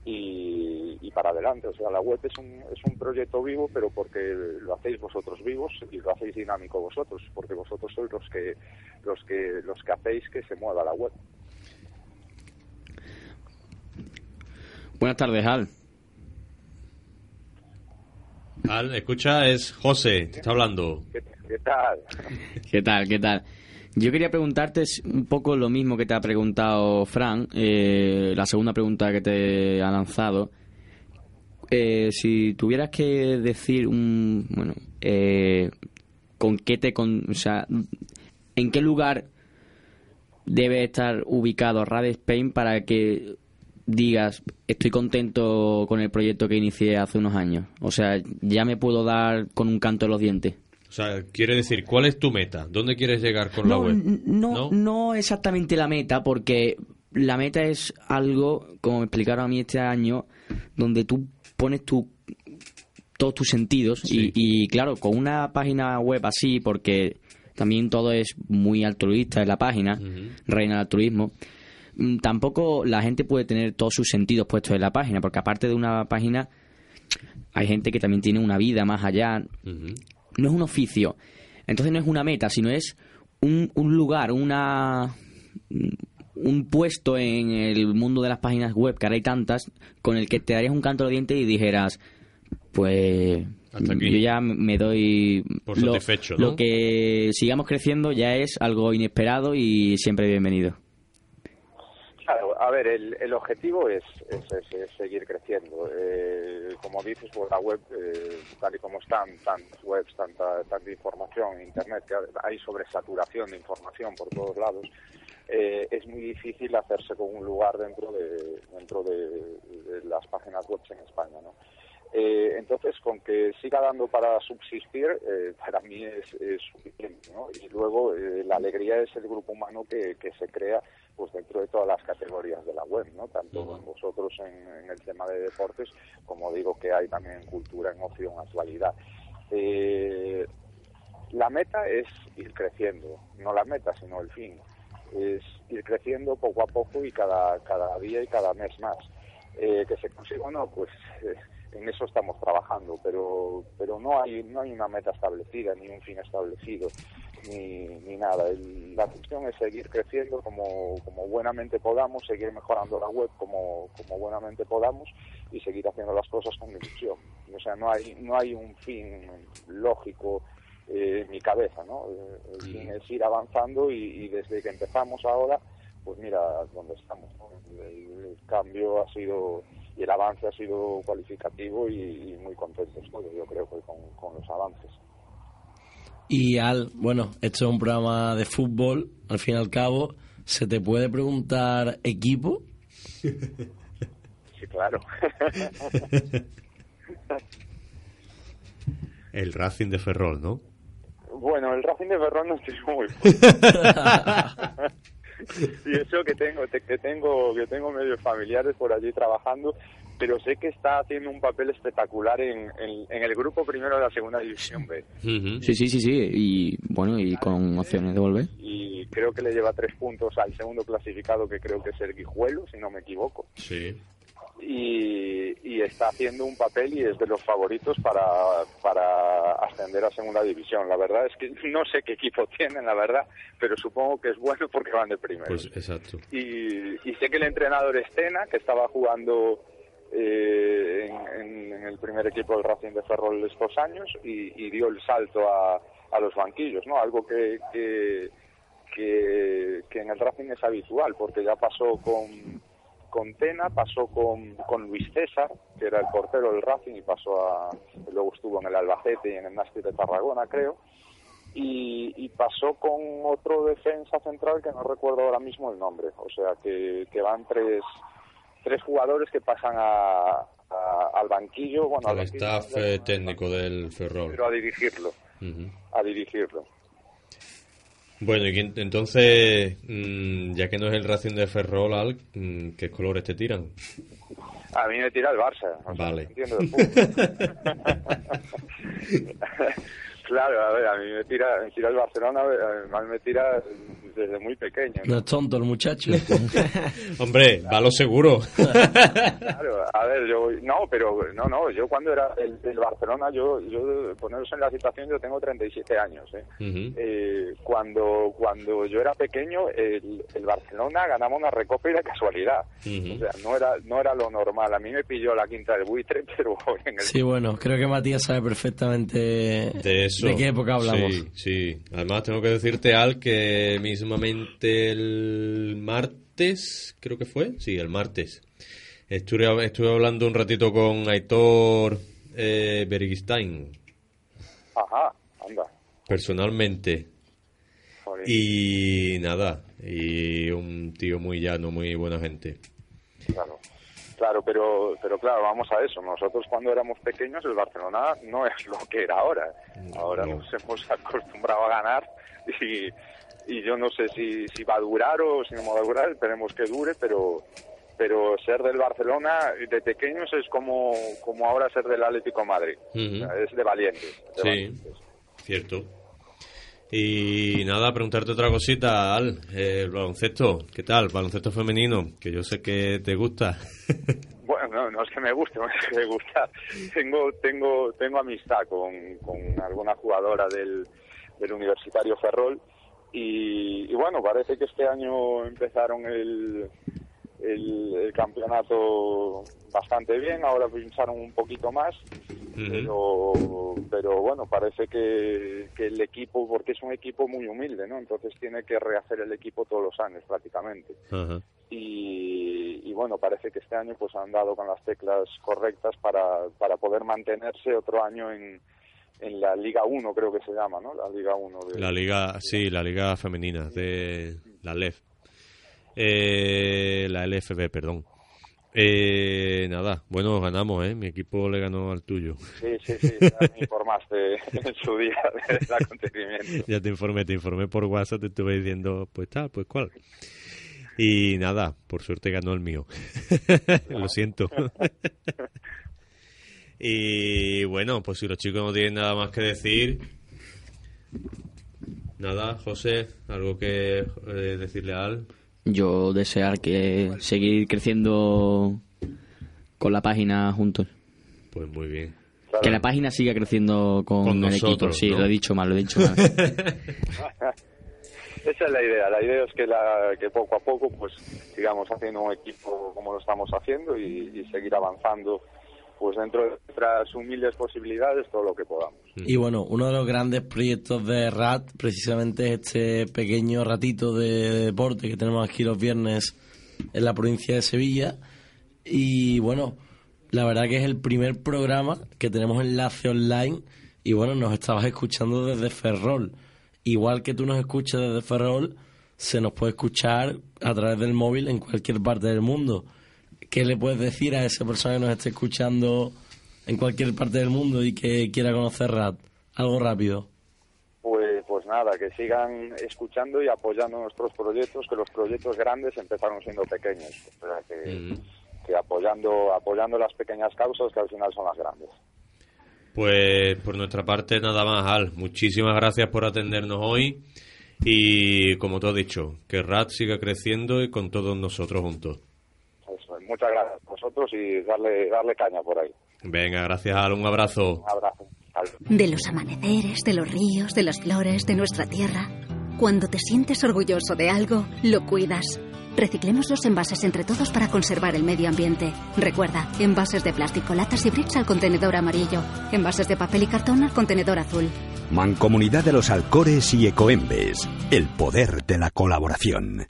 y, y para adelante. O sea, la web es un, es un proyecto vivo, pero porque lo hacéis vosotros vivos y lo hacéis dinámico vosotros, porque vosotros sois los que los que los que hacéis que se mueva la web. Buenas tardes, Al. Al, escucha, es José, te está hablando. ¿Qué, qué tal? ¿Qué tal? ¿Qué tal? Yo quería preguntarte un poco lo mismo que te ha preguntado Fran, eh, la segunda pregunta que te ha lanzado. Eh, si tuvieras que decir un, bueno, eh, con qué te, con, o sea, ¿en qué lugar debe estar ubicado Radio Spain para que digas, estoy contento con el proyecto que inicié hace unos años? O sea, ya me puedo dar con un canto en los dientes. O sea, quiere decir, ¿cuál es tu meta? ¿Dónde quieres llegar con la No, web? n- no, no exactamente la meta, porque la meta es algo, como me explicaron a mí este año, donde tú pones tu, todos tus sentidos y, y, claro, con una página web así, porque también todo es muy altruista en la página, reina el altruismo, mm, tampoco la gente puede tener todos sus sentidos puestos en la página, porque aparte de una página hay gente que también tiene una vida más allá, no es un oficio. Entonces no es una meta, sino es un, un lugar, una un puesto en el mundo de las páginas web, que ahora hay tantas, con el que te darías un canto de diente y dijeras, pues aquí. yo ya me doy Por lo, satisfecho, ¿no? lo que sigamos creciendo ya es algo inesperado y siempre bienvenido. Claro, a ver, el, el objetivo es, seguir creciendo. Eh, como dices, pues la web, eh, tal y como están, tantas webs, tanta, tanta información, internet, que hay sobresaturación de información por todos lados, eh, es muy difícil hacerse con un lugar dentro de, dentro de, de las páginas web en España, ¿no? Eh, entonces, con que siga dando para subsistir, eh, para mí es, es suficiente, ¿no? Y luego eh, la alegría es el grupo humano que, que se crea pues dentro de todas las categorías de la web, ¿no? Tanto vosotros en, en el tema de deportes, como digo que hay también en cultura, en ocio, en actualidad. Eh, la meta es ir creciendo, no la meta, sino el fin. Es ir creciendo poco a poco y cada, cada día y cada mes más. Eh, que se consiga o no, pues eh, en eso estamos trabajando, pero pero no hay no hay una meta establecida ni un fin establecido ni, ni nada. El- la cuestión es seguir creciendo como, como buenamente podamos, seguir mejorando la web como, como buenamente podamos y seguir haciendo las cosas con ilusión. O sea, no hay no hay un fin lógico eh, en mi cabeza, ¿no? El fin es ir avanzando y, y desde que empezamos ahora, pues mira dónde estamos. ¿no? El, el cambio ha sido y el avance ha sido cualificativo y, y muy contentos todos, yo creo, que con, con los avances. Y Al, bueno, esto es un programa de fútbol, al fin y al cabo, ¿se te puede preguntar equipo? Sí, claro. El Racing de Ferrol, ¿no? Bueno, el Racing de Ferrol no estoy muy. y eso que tengo, te- que tengo, que tengo medios familiares por allí trabajando, pero sé que está haciendo un papel espectacular en, en- en el grupo primero de la segunda división B. Sí, sí, sí, sí. Y bueno, y con opciones de volver. Y creo que le lleva tres puntos al segundo clasificado, que creo que es el Guijuelo, si no me equivoco. Sí. Y, y está haciendo un papel y es de los favoritos para, para ascender a segunda división. La verdad es que no sé qué equipo tienen, la verdad, pero supongo que es bueno porque van de primero. Pues exacto. y, y sé que el entrenador es Tena, que estaba jugando eh, en, en- en el primer equipo del Racing de Ferrol estos años y, y dio el salto a, a los banquillos, ¿no? Algo que, que, que, que en el Racing es habitual, porque ya pasó con, con Tena, pasó con, con Luis César, que era el portero del Racing y pasó a, luego estuvo en el Albacete y en el Nástic de Tarragona, creo y, y pasó con otro defensa central que no recuerdo ahora mismo el nombre. O sea, que, que van tres, tres jugadores que pasan a, a- al banquillo, bueno, al banquillo, staff eh, técnico del Ferrol. pero a dirigirlo, a dirigirlo. Bueno, y entonces, mm, ya que no es el Racing de Ferrol, Al, mm, ¿qué colores te tiran? A mí me tira el Barça. o sea, Vale. entiendo. claro, a ver, a mí me tira, me tira el Barcelona, a mí me tira desde muy pequeño. ¿no? No es tonto el muchacho. Hombre, va lo seguro. Claro, a ver, yo, no, pero no, no, yo cuando era el, el Barcelona, yo, yo, poneros en la situación, yo tengo 37 años, ¿eh? Ujú. Eh, cuando cuando yo era pequeño, el, el Barcelona ganaba una recopa y de casualidad. O sea, no era, no era lo normal. A mí me pilló la quinta del buitre, pero en el Sí, bueno, creo que Matías sabe perfectamente De eso. De qué época hablamos. Sí, sí. Además, tengo que decirte, Al, que mismamente el martes, creo que fue, sí, el martes, estuve, estuve hablando un ratito con Aitor eh, Bergistain, Ajá, anda. personalmente. Joder. Y nada, y un tío muy llano, muy buena gente. Claro, claro, pero, pero claro, vamos a eso. Nosotros cuando éramos pequeños el Barcelona no es lo que era ahora. Ahora No. nos hemos acostumbrado a ganar y, y yo no sé si, si va a durar o si no va a durar, esperemos que dure, pero pero ser del Barcelona de pequeños es como, como ahora ser del Atlético de Madrid. Ujú. O sea, es de valientes. de Sí, valientes. cierto. Y nada, preguntarte otra cosita, Al. Eh, el baloncesto, ¿qué tal? Baloncesto femenino, que yo sé que te gusta. Bueno, no, no es que me guste, no es que me gusta. Tengo, tengo, tengo amistad con, con alguna jugadora del, del Universitario Ferrol y, y bueno, parece que este año empezaron el, el, el campeonato bastante bien, ahora pincharon un poquito más, pero, pero bueno, parece que, que el equipo, porque es un equipo muy humilde, ¿no? Entonces tiene que rehacer el equipo todos los años prácticamente y, y bueno, parece que este año pues han dado con las teclas correctas para, para poder mantenerse otro año en, en la Liga 1, creo que se llama, ¿no? La Liga 1 de... La liga, sí, la liga femenina de la LEF. Eh, la LFB, perdón. Eh, nada, bueno, ganamos, ¿eh? Mi equipo le ganó al tuyo. Sí, sí, sí, ya me informaste en su día del acontecimiento. ya te informé, te informé por WhatsApp, te estuve diciendo, pues tal, pues cuál. Y nada, por suerte ganó el mío. Lo siento. y bueno, pues si los chicos no tienen nada más que decir, nada, José, algo que eh, decirle a Al. Yo desear que seguir creciendo con la página juntos. Pues muy bien. Que la página siga creciendo con, Con el equipo. nosotros, Sí, ¿no? lo he dicho mal, lo he dicho mal. Esa es la idea. La idea es que, la, que poco a poco, pues, sigamos haciendo un equipo como lo estamos haciendo y, y seguir avanzando, pues, dentro de nuestras humildes posibilidades, todo lo que podamos. Y bueno, uno de los grandes proyectos de RAT precisamente es este pequeño ratito de deporte que tenemos aquí los viernes en la provincia de Sevilla. Y bueno, la verdad que es el primer programa que tenemos enlace online y bueno, nos estabas escuchando desde Ferrol. Igual que tú nos escuchas desde Ferrol, se nos puede escuchar a través del móvil en cualquier parte del mundo. ¿Qué le puedes decir a esa persona que nos esté escuchando en cualquier parte del mundo y que quiera conocer RAT? Algo rápido. Pues, pues nada, que sigan escuchando y apoyando nuestros proyectos, que los proyectos grandes empezaron siendo pequeños. O sea, que, que apoyando, apoyando las pequeñas causas que al final son las grandes. Pues por nuestra parte nada más, Al. Muchísimas gracias por atendernos hoy y como te he dicho, que RAT siga creciendo y con todos nosotros juntos. Muchas gracias a vosotros y darle, darle caña por ahí. Venga, gracias Al, un abrazo. Un abrazo. De los amaneceres, de los ríos, de las flores, de nuestra tierra. Cuando te sientes orgulloso de algo, lo cuidas. Reciclemos los envases entre todos para conservar el medio ambiente. Recuerda, envases de plástico, latas y bricks al contenedor amarillo. Envases de papel y cartón al contenedor azul. Mancomunidad de los Alcores y Ecoembes. El poder de la colaboración.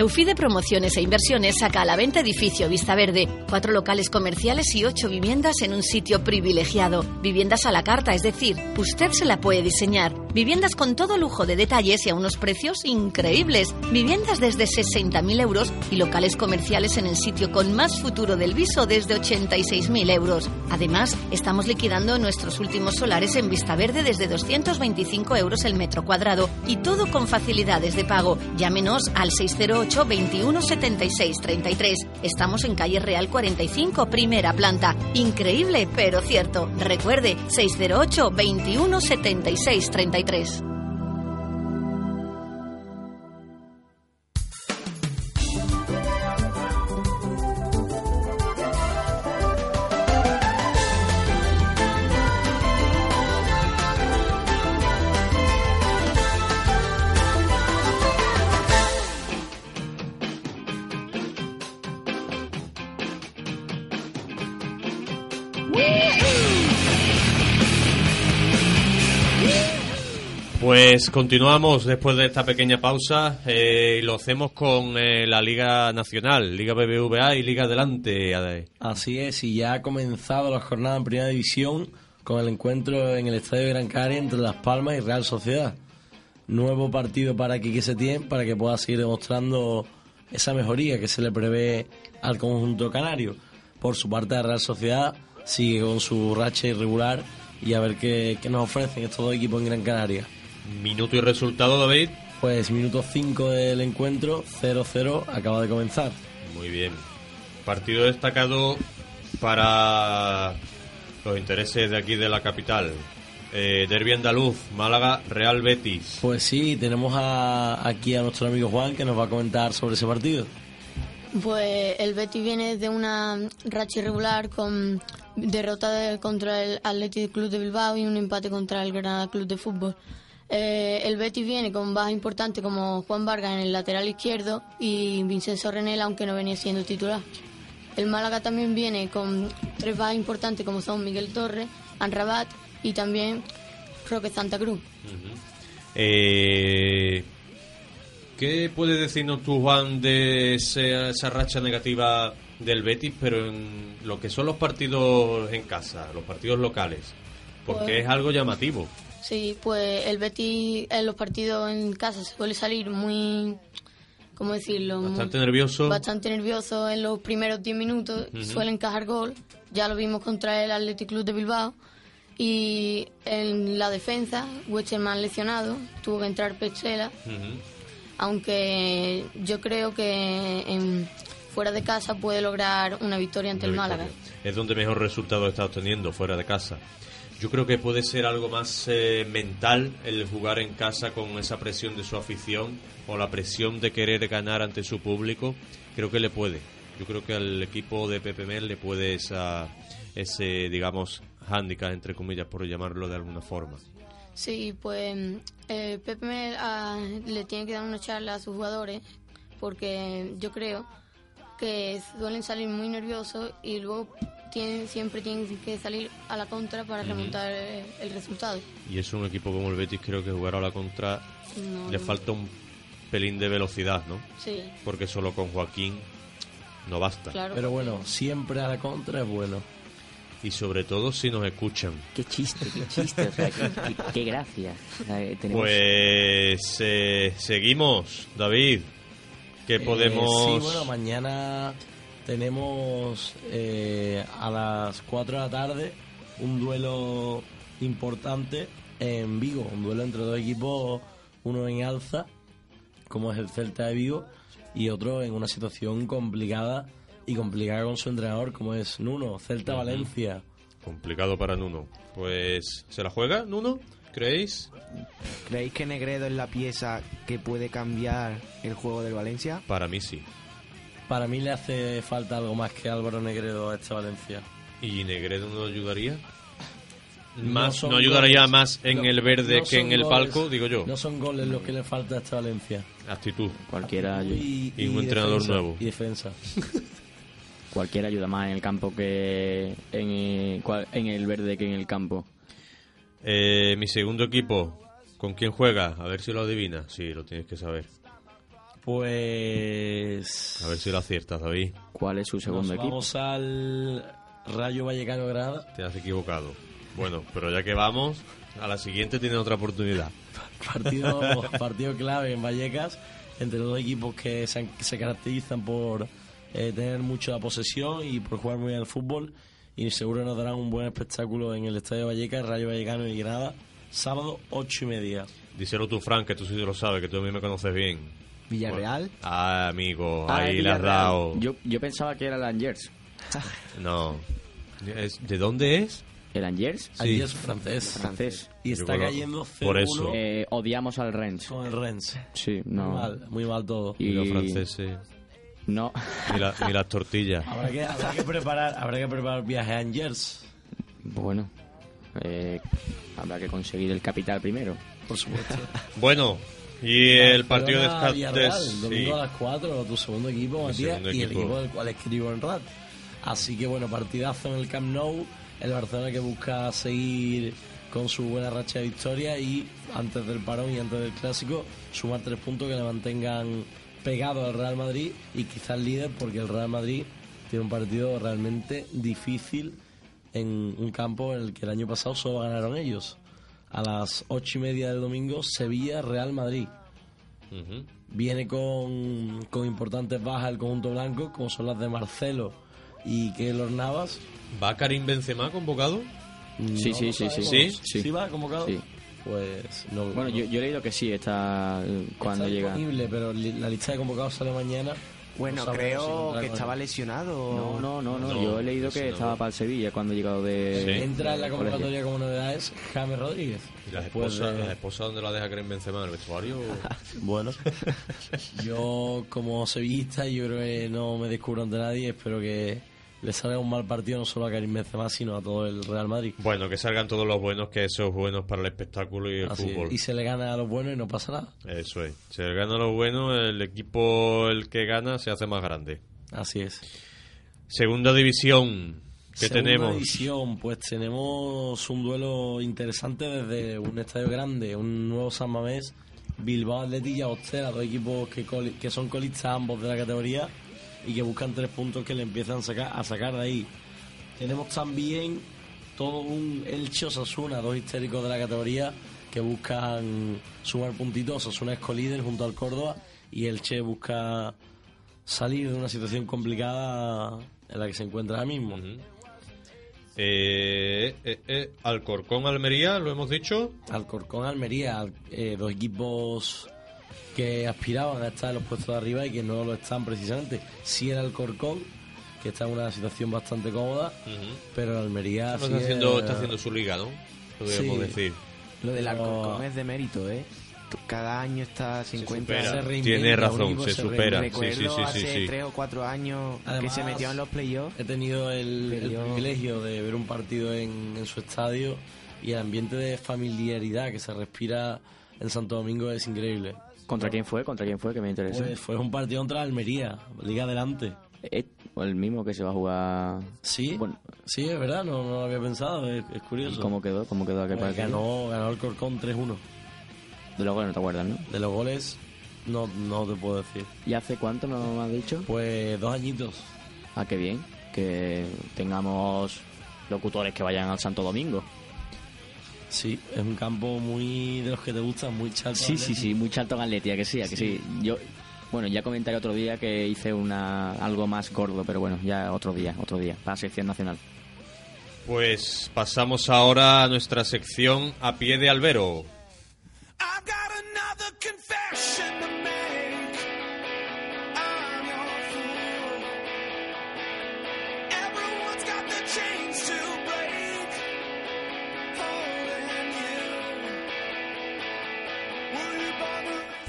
Eufide Promociones e Inversiones saca a la venta edificio Vista Verde, cuatro locales comerciales y ocho viviendas en un sitio privilegiado. Viviendas a la carta, es decir, usted se la puede diseñar. Viviendas con todo lujo de detalles y a unos precios increíbles. Viviendas desde 60.000 euros y locales comerciales en el sitio con más futuro del viso desde 86.000 euros. Además, estamos liquidando nuestros últimos solares en Vista Verde desde 225 euros el metro cuadrado y todo con facilidades de pago. Llámenos al 608 21 76 33. Estamos en calle Real 45, primera planta. Increíble, pero cierto. Recuerde, 608 21 76 33. Pues continuamos después de esta pequeña pausa eh, y lo hacemos con eh, la Liga Nacional, Liga BBVA y Liga Adelante. Ade. Así es, y ya ha comenzado la jornada en Primera División con el encuentro en el Estadio Gran Canaria entre Las Palmas y Real Sociedad. nuevo partido para Quique Setién para que pueda seguir demostrando esa mejoría que se le prevé al conjunto canario. Por su parte, la Real Sociedad sigue con su racha irregular y a ver qué, qué nos ofrecen estos dos equipos en Gran Canaria. Minuto y resultado, David. Pues minuto 5 del encuentro, 0-0, acaba de comenzar. Muy bien. Partido destacado para los intereses de aquí de la capital. Eh, Derby andaluz, Málaga, Real Betis. Pues sí, tenemos a- aquí a nuestro amigo Juan que nos va a comentar sobre ese partido. Pues el Betis viene de una racha irregular con derrota de- contra el Athletic Club de Bilbao y un empate contra el Granada Club de Fútbol. Eh, el Betis viene con bajas importantes como Juan Vargas en el lateral izquierdo y Vincenzo Renel, aunque no venía siendo titular. El Málaga también viene con tres bajas importantes como son Miguel Torres, Anrabat y también Roque Santa Cruz. Eh, ¿Qué puedes decirnos tú, Juan, de esa racha negativa del Betis, pero en lo que son los partidos en casa, los partidos locales? Porque Pues- es algo llamativo. Sí, pues el Betis en los partidos en casa se suele salir muy, ¿cómo decirlo? Muy- Bastante nervioso. Bastante nervioso en los primeros 10 minutos, Ujú. suele encajar gol, ya lo vimos contra el Athletic Club de Bilbao. Y en la defensa, Westerman lesionado, tuvo que entrar Petzela, aunque yo creo que en- fuera de casa puede lograr una victoria ante el Málaga. Es donde mejor resultado está obteniendo, fuera de casa. Yo creo que puede ser algo más eh, mental el jugar en casa con esa presión de su afición o la presión de querer ganar ante su público. Creo que le puede. Yo creo que al equipo de Pepe Mel le puede esa, ese, digamos, hándicap, entre comillas, por llamarlo de alguna forma. Sí, pues eh, Pepe Mel, ah, le tiene que dar una charla a sus jugadores porque yo creo que suelen salir muy nerviosos y luego tienen, siempre tienen que salir a la contra para remontar el, el resultado. Y es un equipo como el Betis, creo que jugar a la contra No, le no. falta un pelín de velocidad, ¿no? Sí, Porque solo con Joaquín no basta. claro. Pero bueno, siempre a la contra es bueno. Y sobre todo si nos escuchan. Qué chiste, qué chiste, o sea, qué, qué- qué gracia. Eh, tenemos- Pues eh, seguimos, David. ¿Qué Eh, podemos...? sí, bueno, mañana tenemos eh, a las 4 de la tarde un duelo importante en Vigo, un duelo entre dos equipos, uno en alza, como es el Celta de Vigo, y otro en una situación complicada y complicada con su entrenador, como es Nuno, Celta. Valencia. Complicado para Nuno. Pues, ¿se la juega, Nuno? ¿Creéis? ¿Creéis que Negredo es la pieza que puede cambiar el juego del Valencia? Para mí sí. Para mí le hace falta algo más que Álvaro Negredo a este Valencia. ¿Y Negredo no ayudaría? No Más, son ¿No ayudaría goles. más en No- el verde no que en el goles. palco, digo yo? No son goles los que le falta a este Valencia. Actitud. Cualquiera ayuda, Y, Y un entrenador defensa, nuevo. Y defensa. cualquiera ayuda más en el campo que en, eh, cual- en el verde que en el campo. Eh, mi segundo equipo, ¿con quién juega? A ver si lo adivina. Sí, lo tienes que saber. Pues. A ver si lo aciertas, David. ¿Cuál es su segundo Nos equipo? vamos al Rayo Vallecano Granada. Te has equivocado. Bueno, pero ya que vamos, a la siguiente tienes otra oportunidad. Partido, partido clave en Vallecas entre dos equipos que se, han- que se caracterizan por eh, tener mucha posesión y por jugar muy bien al fútbol. Y seguro nos darán un buen espectáculo en el Estadio Vallecas, Rayo Vallecano y Granada, sábado ocho y media. Díselo tú, Frank, que tú sí lo sabes, que tú a mí me conoces bien. ¿Villarreal? Ah, amigo, Ah, ahí le has Villarreal. dado. Yo, yo pensaba que era el Angers. No. Es- ¿De dónde es? ¿El Angers? Allí es francés. Francés. Y Yo está creo- cayendo 0-1 por eso. Eh, odiamos al Rennes. con el Rennes. Sí, Muy no. mal, muy mal todo. Y los franceses. No. Ni, la- ni las tortillas. Habrá que, habrá que preparar, habrá que preparar viaje a Angers, Bueno, eh, habrá que conseguir el capital primero. por supuesto. Bueno, y el partido de Escates. domingo a las 4, tu segundo equipo, Mi Matías, segundo y el equipo. equipo del cual escribo en RAT. Así que bueno, partidazo en el Camp Nou, el Barcelona que busca seguir con su buena racha de victoria y antes del parón y antes del clásico, sumar tres puntos que le mantengan pegado al Real Madrid y quizás líder porque el Real Madrid tiene un partido realmente difícil en un campo en el que el año pasado solo ganaron ellos. a las ocho y media del domingo, Sevilla-Real Madrid. Ujú. Viene con, con importantes bajas el conjunto blanco, como son las de Marcelo y Keylor Navas. ¿Va Karim Benzema convocado? Sí, No sí, sí, sí. sabemos. Sí. ¿Sí va convocado? Sí. Pues no. Bueno, no- yo, yo he leído que sí, está cuando está llega. disponible, pero li- la lista de convocados sale mañana. Bueno, No sabemos si creo que estaba lesionado. No, no, no, no, No, yo he leído que estaba para el Sevilla cuando ha llegado de. Entra en la convocatoria como novedades James Rodríguez. ¿Y las esposas, de- las esposas dónde la deja Karim Benzema? ¿En el vestuario? Bueno, yo como sevillista yo creo que no me descubro ante nadie. Espero que le salga un mal partido no solo a Karim Benzema, sino a todo el Real Madrid. bueno, que salgan todos los buenos, que eso es bueno para el espectáculo y el Así es. fútbol. Y se le gana a los buenos y no pasa nada. Eso es. Si el gana lo bueno, el equipo el que gana se hace más grande. Así es. Segunda división. ¿Qué Segunda tenemos? división, pues tenemos un duelo interesante desde un estadio grande, un nuevo San Mamés, Bilbao Athletic y Agostera, dos equipos que, que son colistas ambos de la categoría y que buscan tres puntos que le empiezan a sacar, a sacar de ahí. Tenemos también todo un Elche Osasuna, dos históricos de la categoría que buscan sumar puntitos. Osasuna es colíder junto al Córdoba y Elche busca salir de una situación complicada en la que se encuentra ahora mismo. Eh, eh, eh, Alcorcón, Almería, lo hemos dicho. Alcorcón, Almería, dos equipos que aspiraban a estar en los puestos de arriba y que no lo están precisamente. Sí el Alcorcón, que está en una situación bastante cómoda, pero el Almería Está sí haciendo, es- está haciendo su liga, ¿no? Podríamos Sí. decir. Lo del Alcorcón es de mérito, ¿eh? Cada año está, se, encuentra... supera. Se reinventa, Tiene razón, se se supera. Sí, Recuerdo sí, sí, sí, hace sí. tres o cuatro años que se metió en los playoffs. He tenido el, privilegio de ver un partido en, en su estadio y el ambiente de familiaridad que se respira en Santo Domingo es increíble. ¿Contra quién fue? ¿Contra quién fue? Que me interesa. Pues fue un partido contra Almería, Liga Adelante. Eh, el mismo que se va a jugar. Sí, Bueno, sí, es verdad, no, no lo había pensado, es, es curioso. ¿Cómo quedó? ¿Cómo quedó aquel Pues partido? ganó, ganó el Corcón 3-1. De luego no te acuerdas, ¿no? De los goles, no, no te puedo decir. ¿Y hace cuánto me has dicho? Pues dos añitos. Ah, qué bien. Que tengamos locutores que vayan al Santo Domingo. Sí, es un campo muy de los que te gustan, muy chato. Sí, sí, sí, muy chato en Atleti, ¿a que sí, a que sí. Yo, bueno, ya comentaré otro día que hice una algo más gordo, pero bueno, ya otro día, otro día, para la sección nacional. Pues pasamos ahora a nuestra sección a pie de albero. I've got another confession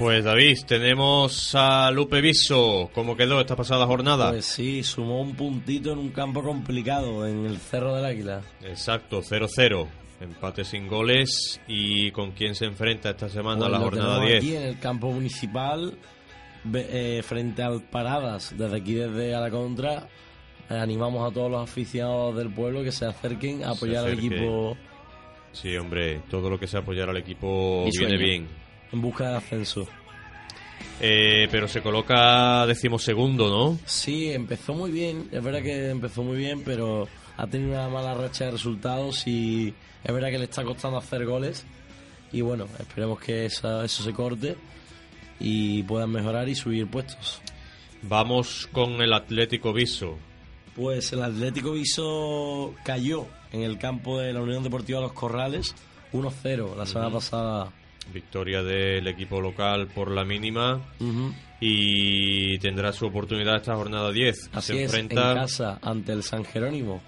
Pues David, tenemos a Lupe Viso. ¿Cómo quedó esta pasada jornada? Pues sí, sumó un puntito en un campo complicado, en el Cerro del Águila. Exacto, 0-0. Empate sin goles. ¿Y con quién se enfrenta esta semana Pues la jornada tenemos 10? aquí en el campo municipal, eh, frente al Paradas, desde aquí, desde a la contra. eh, animamos a todos los aficionados del pueblo que se acerquen a apoyar al equipo Sí, hombre, todo lo que sea apoyar al equipo viene bien. En busca de ascenso. Eh, pero se coloca decimosegundo, ¿no? Sí, empezó muy bien, es verdad que empezó muy bien, pero ha tenido una mala racha de resultados y es verdad que le está costando hacer goles. Y bueno, esperemos que esa- eso se corte y puedan mejorar y subir puestos. Vamos con el Atlético Viso. Pues el Atlético Viso cayó en el campo de la Unión Deportiva Los Corrales 1-0 la semana Ujú. pasada. Victoria del equipo local por la mínima. Y tendrá su oportunidad esta jornada 10. Así se es, enfrenta. en casa ante el San Jerónimo.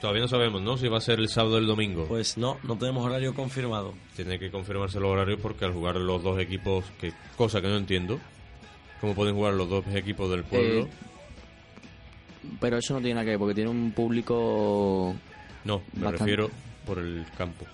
Todavía no sabemos, ¿no? Si va a ser el sábado o el domingo. Pues no, no tenemos horario confirmado. Tiene que confirmarse los horarios porque al jugar los dos equipos, que cosa que no entiendo, ¿cómo pueden jugar los dos equipos del pueblo? Eh, Pero eso no tiene nada que ver, porque tiene un público... no, me bastante- refiero por el campo.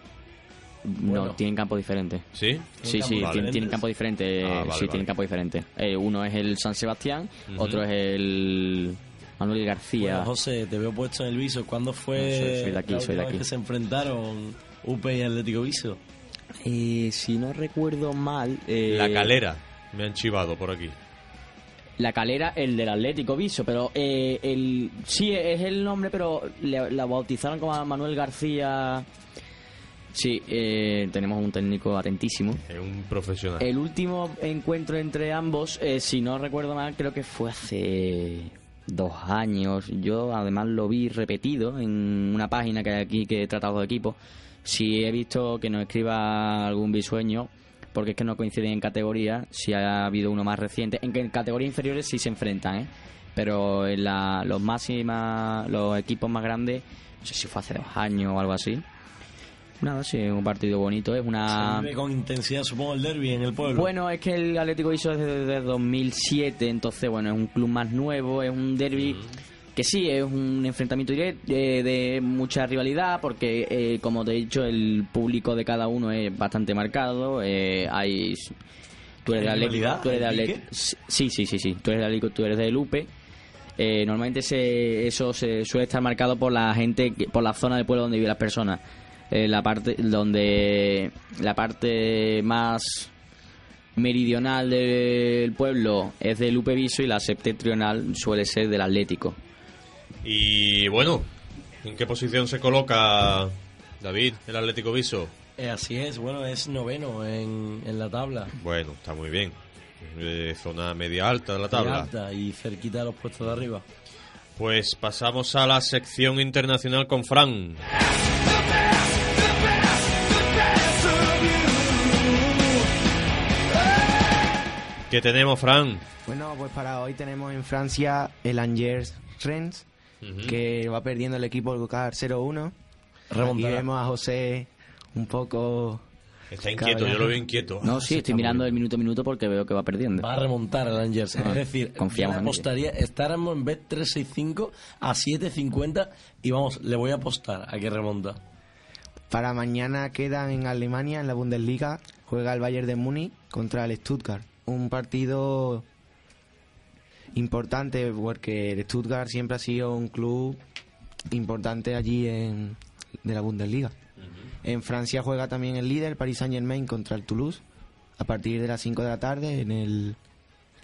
No, tienen campo diferente. ¿Sí? Sí, ¿Tienen sí, tienen, tienen campo diferente. Ah, vale, sí, vale. tienen campo diferente. Eh, uno es el San Sebastián, otro es el Manuel García. Bueno, José, te veo puesto en el viso. ¿Cuándo fue No, soy- soy de aquí, la soy de aquí. que se enfrentaron UP y Atlético Viso? Eh, si no recuerdo mal... eh, La calera, me han chivado por aquí. La calera, el del Atlético Viso, pero eh, el sí es el nombre, pero le- la bautizaron como a Manuel García Sí, eh, tenemos un técnico atentísimo. Es un profesional. El último encuentro entre ambos, eh, si no recuerdo mal, creo que fue hace dos años. Yo además lo vi repetido en una página que hay aquí que trata de equipos. Si he visto que nos escriba algún bisueño, porque es que no coinciden en categoría, si ha habido uno más reciente. En que en categorías inferiores sí se enfrentan, ¿eh? Pero en la, los máximas, los equipos más grandes, no sé si fue hace dos años o algo así. Nada, sí, es un partido bonito, es una... Se con intensidad, supongo, el derby en el pueblo. Bueno, es que el Atlético hizo desde, desde 2007, entonces, bueno, es un club más nuevo, es un derby que sí, es un enfrentamiento directo eh, de mucha rivalidad, porque, eh, como te he dicho, el público de cada uno es bastante marcado. eh, hay. Tú eres de ¿Hay Atlético. Tú eres de ¿Hay Atlético. Sí, sí, sí, sí. Tú eres de Atlético, tú eres de Lupe. Eh, normalmente se, eso se suele estar marcado por la gente, por la zona del pueblo donde viven las personas. Eh, la parte donde la parte más meridional del pueblo es de Lupe Viso y la septentrional suele ser del Atlético. Y bueno, ¿en qué posición se coloca David, el Atlético Viso? Eh, así es, bueno, es noveno en, en la tabla. Bueno, está muy bien. Eh, zona media alta de la tabla. alta y cerquita de los puestos de arriba. Pues pasamos a la sección internacional con Fran. ¿Qué tenemos, Fran? Bueno, pues para hoy tenemos en Francia el Angers Rennes, que va perdiendo el equipo local 0-1. Aquí Remontada. vemos a José un poco... Está inquieto, yo lo veo inquieto. No, sí, estoy mirando el minuto a minuto porque veo que va perdiendo. Va a remontar el Angers. Ah, es decir, confiamos yo apostaría, estábamos en bet 365 a 750 y vamos, le voy a apostar a que remonta. Para mañana quedan en Alemania, en la Bundesliga, juega el Bayern de Múnich contra el Stuttgart. Un partido importante porque el Stuttgart siempre ha sido un club importante allí en, de la Bundesliga. En Francia juega también el líder, Paris Saint Germain, contra el Toulouse, a partir de las 5 de la tarde en el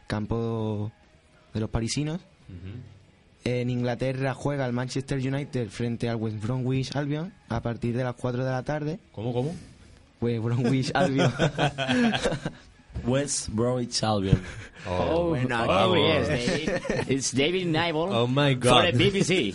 campo de los parisinos. En Inglaterra juega el Manchester United frente al West Bromwich Albion a partir de las 4 de la tarde. ¿Cómo, cómo? West Bromwich Albion. West Bromwich Albion. Oh, oh, vamos. yes, David. It's David Nibel Oh my God. for the BBC.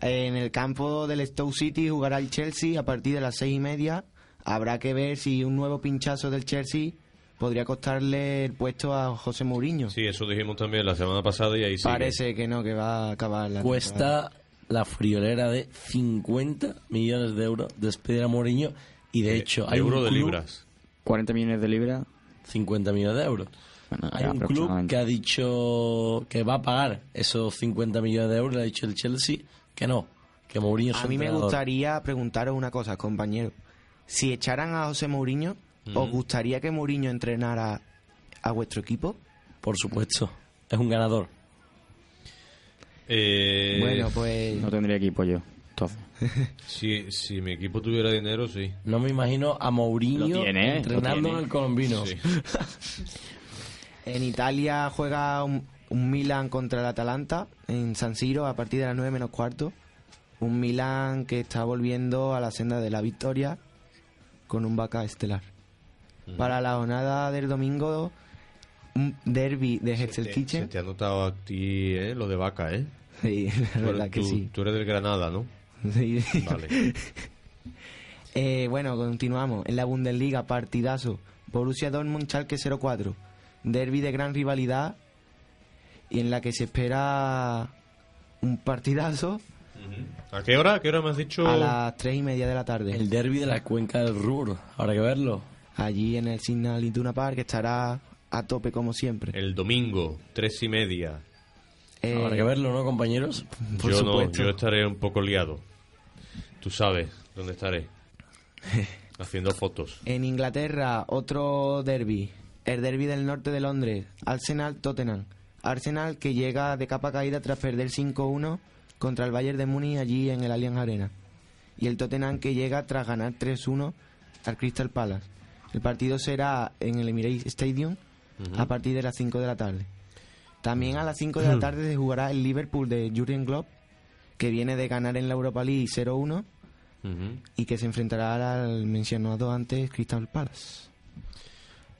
en el campo del Stoke City jugará el Chelsea a partir de las 6 y media. Habrá que ver si un nuevo pinchazo del Chelsea podría costarle el puesto a José Mourinho. Sí, eso dijimos también la semana pasada y ahí sigue. Parece que no, que va a acabar la temporada. Cuesta la friolera de 50 millones de euros despedir a Mourinho y de De- hecho hay un euro de club- libras. 40 millones de libras. 50 millones de euros. Bueno, Hay un club que ha dicho que va a pagar esos 50 millones de euros, le ha dicho el Chelsea que no, que Mourinho es A mí me gustaría preguntaros una cosa, compañero. Si echaran a José Mourinho, ¿os gustaría que Mourinho entrenara a vuestro equipo? Por supuesto, es un ganador. Eh, Bueno, pues No tendría equipo yo. Entonces. si, si mi equipo tuviera dinero, sí. No me imagino a Mourinho tiene, entrenando en el colombino. Sí. en Italia juega un, un Milan contra el Atalanta en San Siro a partir de las 9 menos cuarto. Un Milan que está volviendo a la senda de la victoria con un vaca estelar. Para la jornada del domingo, un derby de Hexel Se Kitchen. te ha notado a ti eh, lo de vaca, ¿eh? Sí, la verdad que sí. Tú eres del Granada, ¿no? Sí. Vale. Eh, bueno, continuamos. En la Bundesliga, partidazo. Borussia Dortmund, Schalke 0-4. Derby de gran rivalidad y en la que se espera un partidazo ¿A qué hora? ¿A qué hora me has dicho? a las 3 y media de la tarde. El derby de la cuenca del Ruhr, habrá que verlo. Allí en el Signal Iduna Park estará a tope como siempre. El domingo, tres y media. Eh, Habrá que verlo, ¿no, compañeros? Por yo supuesto. no, yo estaré un poco liado. Tú sabes dónde estaré. Haciendo fotos. En Inglaterra, otro derby. El derby del norte de Londres. Arsenal-Tottenham. Arsenal que llega de capa caída tras perder 5-1 contra el Bayern de Múnich allí en el Allianz Arena. Y el Tottenham que llega tras ganar 3-1 al Crystal Palace. El partido será en el Emirates Stadium a partir de las 5 de la tarde. También a las 5 de la tarde se jugará el Liverpool de Jurgen Klopp, que viene de ganar en la Europa League 0-1 Ujú. y que se enfrentará al mencionado antes Crystal Palace.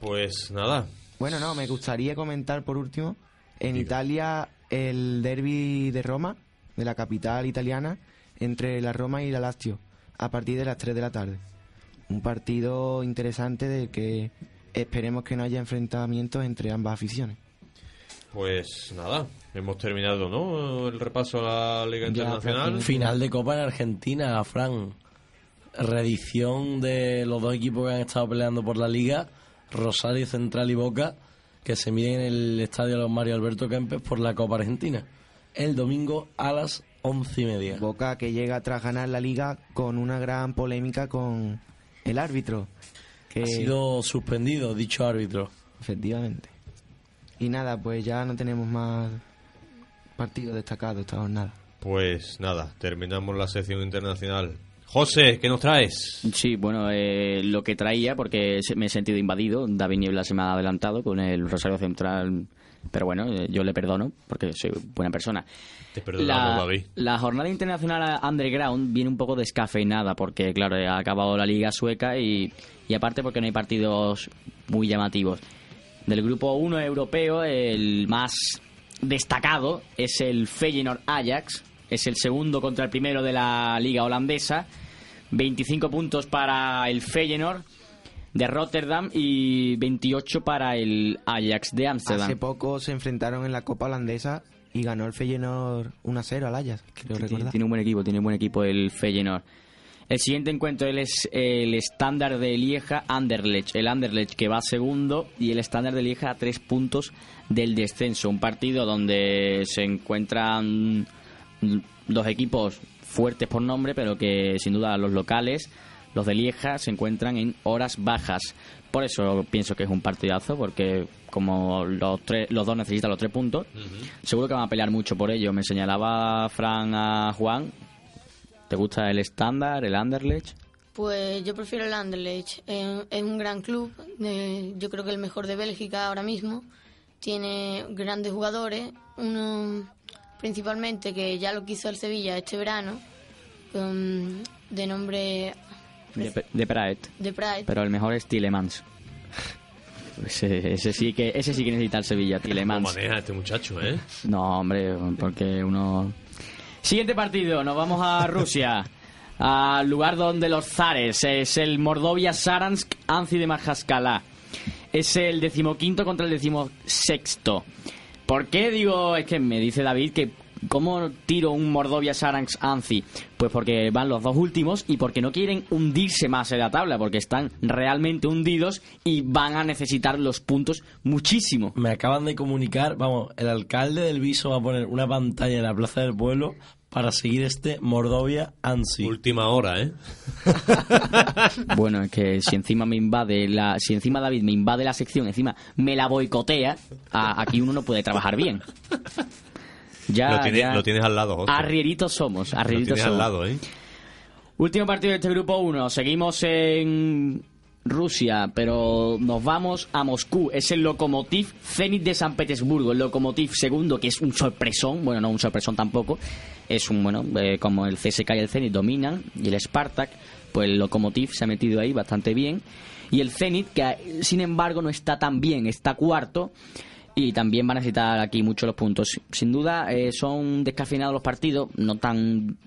Pues nada, Bueno, no, me gustaría comentar por último, en Italia el derby de Roma, de la capital italiana, entre la Roma y la Lazio, a partir de las 3 de la tarde. Un partido interesante de que esperemos que no haya enfrentamientos entre ambas aficiones. Pues nada, hemos terminado, ¿no? El repaso a la Liga Internacional. Final de Copa en Argentina, Fran. Reedición de los dos equipos que han estado peleando por la Liga, Rosario Central y Boca, que se miden en el estadio Los Mario Alberto Kempes por la Copa Argentina. El domingo a las once y media. Boca que llega tras ganar la liga con una gran polémica con el árbitro. Que Ha sido suspendido dicho árbitro. Efectivamente. Y nada, pues ya no tenemos más partidos destacados esta jornada. Pues nada, terminamos la sección internacional. José, ¿qué nos traes? Sí, bueno, eh, lo que traía, porque me he sentido invadido. David Niebla se me ha adelantado con el Rosario Central. Pero bueno, eh, yo le perdono porque soy buena persona. Te perdonamos, la, David. la jornada internacional underground viene un poco descafeinada porque, claro, ha acabado la liga sueca y, y aparte porque no hay partidos muy llamativos. Del grupo 1 europeo, el más destacado es el Feyenoord Ajax. Es el segundo contra el primero de la liga holandesa. 25 puntos para el Feyenoord de Rotterdam y 28 para el Ajax de Ámsterdam. Hace poco se enfrentaron en la Copa Holandesa y ganó el Feyenoord 1-0 al Ajax, creo Tiene, tiene un buen equipo, tiene un buen equipo el Feyenoord. El siguiente encuentro es el estándar de Lieja Anderlecht. El Anderlecht que va segundo y el estándar de Lieja a tres puntos del descenso. Un partido donde se encuentran dos equipos fuertes por nombre, pero que sin duda los locales, los de Lieja, se encuentran en horas bajas. Por eso pienso que es un partidazo, porque como los, tres, los dos necesitan los tres puntos, seguro que van a pelear mucho por ello. Me señalaba Fran a Juan. ¿Te gusta el estándar, el Anderlecht? Pues yo prefiero el Anderlecht. Eh, es un gran club, eh, yo creo que el mejor de Bélgica ahora mismo. Tiene grandes jugadores, uno principalmente que ya lo quiso el Sevilla este verano, con- de nombre De, de Praet. de Pride. Pero el mejor es Tielemans. Ese, ese sí que ese sí que necesita el Sevilla, ¿Cómo Tielemans. maneja este muchacho, eh? No, hombre, porque uno... Siguiente partido, nos vamos a Rusia. Al lugar donde los zares es el Mordovia Saransk Anzi de Majaskala. Es el decimoquinto contra el decimosexto. ¿Por qué digo? Es que me dice David que ¿cómo tiro un Mordovia Saransk Anzi? Pues porque van los dos últimos y porque no quieren hundirse más en la tabla, porque están realmente hundidos y van a necesitar los puntos muchísimo. Me acaban de comunicar, vamos, el alcalde del Viso va a poner una pantalla en la Plaza del Pueblo para seguir este Mordovia Ansi. Última hora, ¿eh? Bueno, es que si encima me invade la, si encima David me invade la sección, encima me la boicotea, a- aquí uno no puede trabajar bien. Ya, lo, tienes, ya- lo tienes al lado, arrieritos somos, Lo arrieritos al lado, ¿eh? Último partido de este grupo 1. Seguimos en Rusia, pero nos vamos a Moscú. Es el Lokomotiv Zenit de San Petersburgo. El Lokomotiv segundo, que es un sorpresón. Bueno, no un sorpresón tampoco. Es un, bueno, eh, como el CSK y el Zenit dominan, y el Spartak, pues el Lokomotiv se ha metido ahí bastante bien. Y el Zenit, que sin embargo no está tan bien, está cuarto. Y también va a necesitar aquí mucho los puntos. Sin duda, eh, son descafeinados los partidos, no tan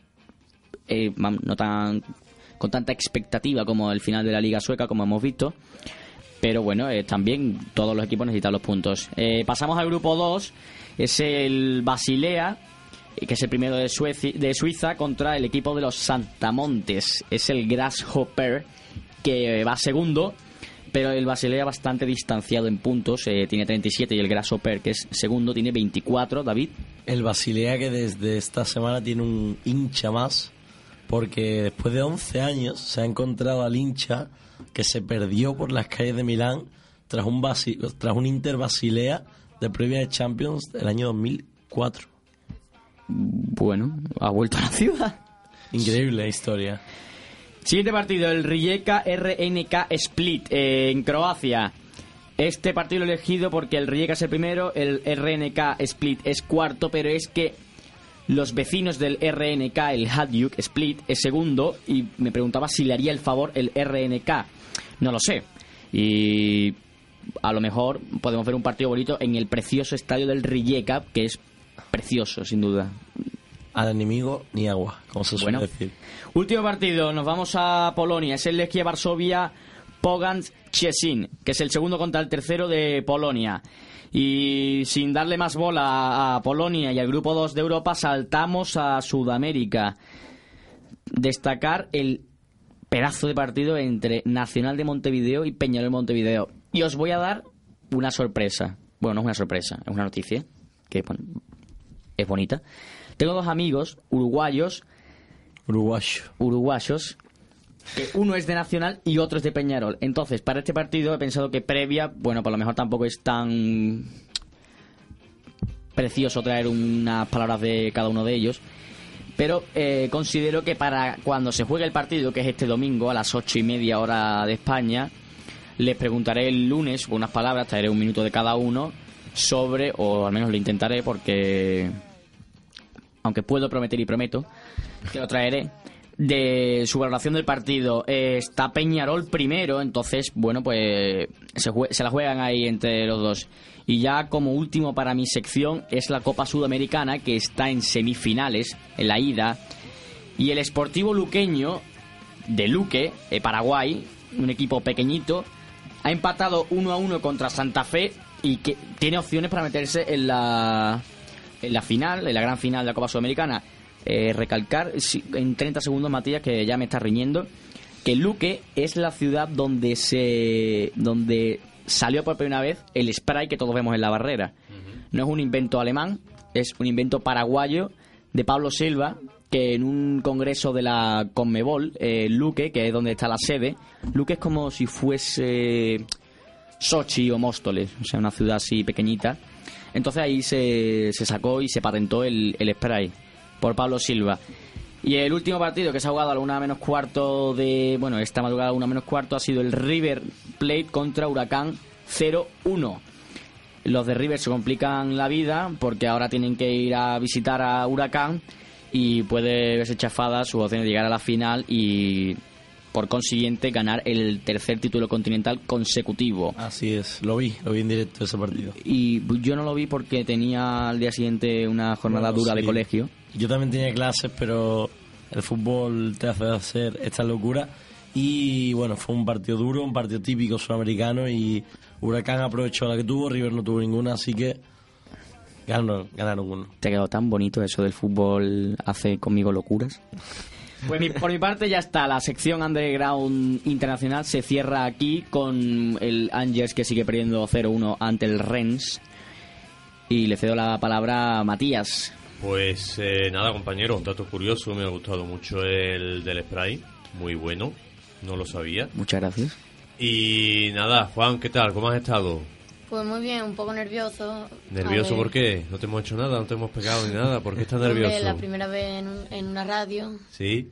eh, no tan con tanta expectativa como el final de la liga sueca como hemos visto. Pero bueno eh, también todos los equipos necesitan los puntos. Eh, pasamos al grupo 2 es el Basilea que es el primero de, Suecia, de Suiza contra el equipo de los Santamontes. Es el Grasshopper que va segundo pero el Basilea bastante distanciado en puntos eh, tiene 37 y el Grasshopper que es segundo tiene 24 David El Basilea que desde esta semana tiene un hincha más, porque después de 11 años se ha encontrado al hincha que se perdió por las calles de Milán tras un, Basi- tras un Inter Basilea de previa de Champions del año 2004. bueno ha vuelto a la ciudad Increíble historia. Siguiente partido, el Rijeka RNK Split eh, en Croacia. Este partido lo he elegido porque el Rijeka es el primero, el RNK Split es cuarto, pero es que Los vecinos del RNK, el Hadyuk Split, es segundo y me preguntaba si le haría el favor el RNK. No lo sé. Y a lo mejor podemos ver un partido bonito en el precioso estadio del Rijeka, que es precioso, sin duda. Al enemigo ni agua, como se suele Bueno. decir. Último partido, nos vamos a Polonia. Es el Lechia Varsovia Pogan Szczecin, que es el segundo contra el tercero de Polonia. Y sin darle más bola a- a Polonia y al grupo 2 de Europa, saltamos a Sudamérica. Destacar el pedazo de partido entre Nacional de Montevideo y Peñarol de Montevideo. Y os voy a dar una sorpresa. Bueno, no es una sorpresa, es una noticia que bueno, es bonita. Tengo dos amigos uruguayos Uruguayo. uruguayos que uno es de Nacional y otro es de Peñarol. Entonces, para este partido he pensado que previa, bueno, por lo mejor tampoco es tan precioso traer unas palabras de cada uno de ellos. Pero eh, considero que para cuando se juegue el partido, que es este domingo a las ocho y media hora de España, les preguntaré el lunes unas palabras, traeré un minuto de cada uno sobre, o al menos lo intentaré porque, aunque puedo prometer y prometo, que lo traeré, de su valoración del partido. Eh, está Peñarol primero, entonces, bueno, pues se, la juegan ahí entre los dos. Y ya como último para mi sección es la Copa Sudamericana, que está en semifinales, en la ida. Y el Sportivo Luqueño, de Luque, eh, Paraguay, un equipo pequeñito, ha empatado 1 a 1 contra Santa Fe y que tiene opciones para meterse en la, en la final, en la gran final de la Copa Sudamericana. Eh, recalcar en 30 segundos, Matías, que ya me está riñendo, que Luque es la ciudad donde se donde salió por primera vez el spray que todos vemos en la barrera. No es un invento alemán, es un invento paraguayo de Pablo Silva, que en un congreso de la Conmebol, eh, Luque, que es donde está la sede, Luque es como si fuese Sochi o Móstoles, o sea, una ciudad así pequeñita. Entonces ahí se, se sacó y se patentó el, el spray por Pablo Silva. Y el último partido que se ha jugado a la una menos cuarto de. Bueno, esta madrugada a la una menos cuarto ha sido el River Plate contra Huracán 0-1. Los de River se complican la vida porque ahora tienen que ir a visitar a Huracán y puede verse chafada su opción de llegar a la final y por consiguiente ganar el tercer título continental consecutivo. Así es, lo vi, lo vi en directo ese partido. Y yo no lo vi porque tenía al día siguiente una jornada Bueno, dura de colegio. Yo también tenía clases, pero el fútbol te hace hacer esta locura. Y bueno, fue un partido duro, un partido típico sudamericano y Huracán aprovechó la que tuvo, River no tuvo ninguna, así que ganaron, ganaron uno. Te ha quedado tan bonito eso del fútbol, hace conmigo locuras. Pues mi- por mi parte ya está, la sección Underground Internacional se cierra aquí con el Angers que sigue perdiendo 0-1 ante el Rennes. Y le cedo la palabra a Matías. Pues eh, nada, compañero, un dato curioso, me ha gustado mucho el del spray, muy bueno, no lo sabía. Muchas gracias. Y nada, Juan, ¿qué tal? ¿Cómo has estado? Pues muy bien, un poco nervioso. ¿Nervioso por qué? ¿No te hemos hecho nada? ¿No te hemos pegado ni nada? ¿Por qué estás nervioso? la primera vez en, un- en una radio. Sí,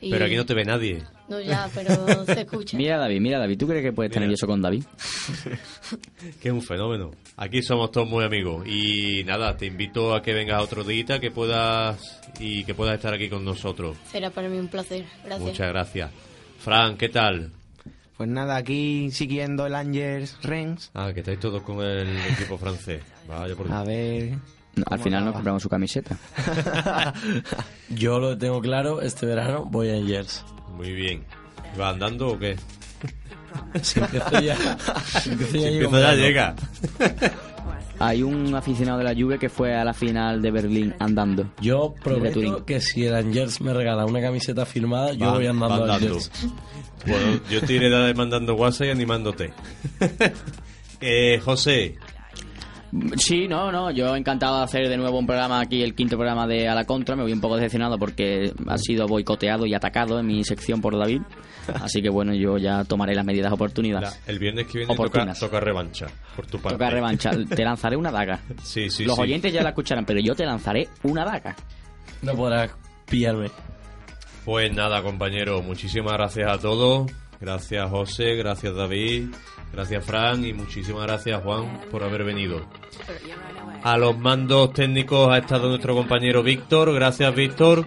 Y- pero aquí no te ve nadie. No, ya, pero se escucha. Mira David, mira David. ¿Tú crees que puedes estar nervioso con David? Que es un fenómeno. Aquí somos todos muy amigos. Y nada, te invito a que vengas otro día, que puedas y que puedas estar aquí con nosotros. Será para mí un placer. Gracias. Muchas gracias. Fran, ¿qué tal? Pues nada, aquí siguiendo el Angers Rennes. Ah, que estáis todos con el equipo francés. Vaya por A ver. No, al ¿Cómo final nos compramos su camiseta. Yo lo tengo claro, este verano voy a Angers. Muy bien. ¿Va andando o qué? Si empiezo ya, si empiezo ya, Si llego empieza ya andando. llega. Hay un aficionado de la Juve que fue a la final de Berlín andando. Yo prometo que si el Angers me regala una camiseta firmada, yo Va- voy andando. Angers. Bueno, yo te iré da- mandando WhatsApp y animándote. eh, José, Sí, no, no, yo encantado de hacer de nuevo un programa aquí, el quinto programa de A la Contra. Me voy un poco decepcionado porque ha sido boicoteado y atacado en mi sección por David. Así que bueno, yo ya tomaré las medidas oportunidas. la- el viernes que viene toca, Oportunas. toca revancha por tu parte. Toca revancha. Te lanzaré una daga. Sí, sí, Los sí. oyentes ya la escucharán, pero yo te lanzaré una daga. No podrás pillarme. Pues nada, compañero, muchísimas gracias a todos. Gracias José, gracias David, gracias Fran y muchísimas gracias Juan por haber venido. A los mandos técnicos ha estado nuestro compañero Víctor, gracias Víctor.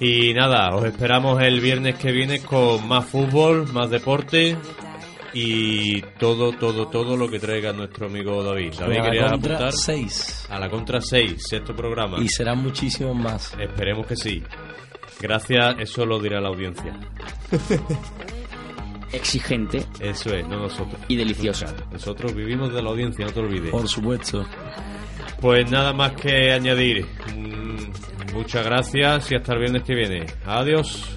Y nada, os esperamos el viernes que viene con más fútbol, más deporte y todo, todo, todo lo que traiga nuestro amigo David. David, A la ¿querías contra apuntar? 6. A la contra 6, sexto programa. Y serán muchísimos más. Esperemos que sí. Gracias, eso lo dirá la audiencia. Exigente. Eso es, no nosotros. Y deliciosa. Nosotros vivimos de la audiencia, no te olvides. Por supuesto. Pues nada más que añadir. Mm, muchas gracias y hasta el viernes que viene. Adiós.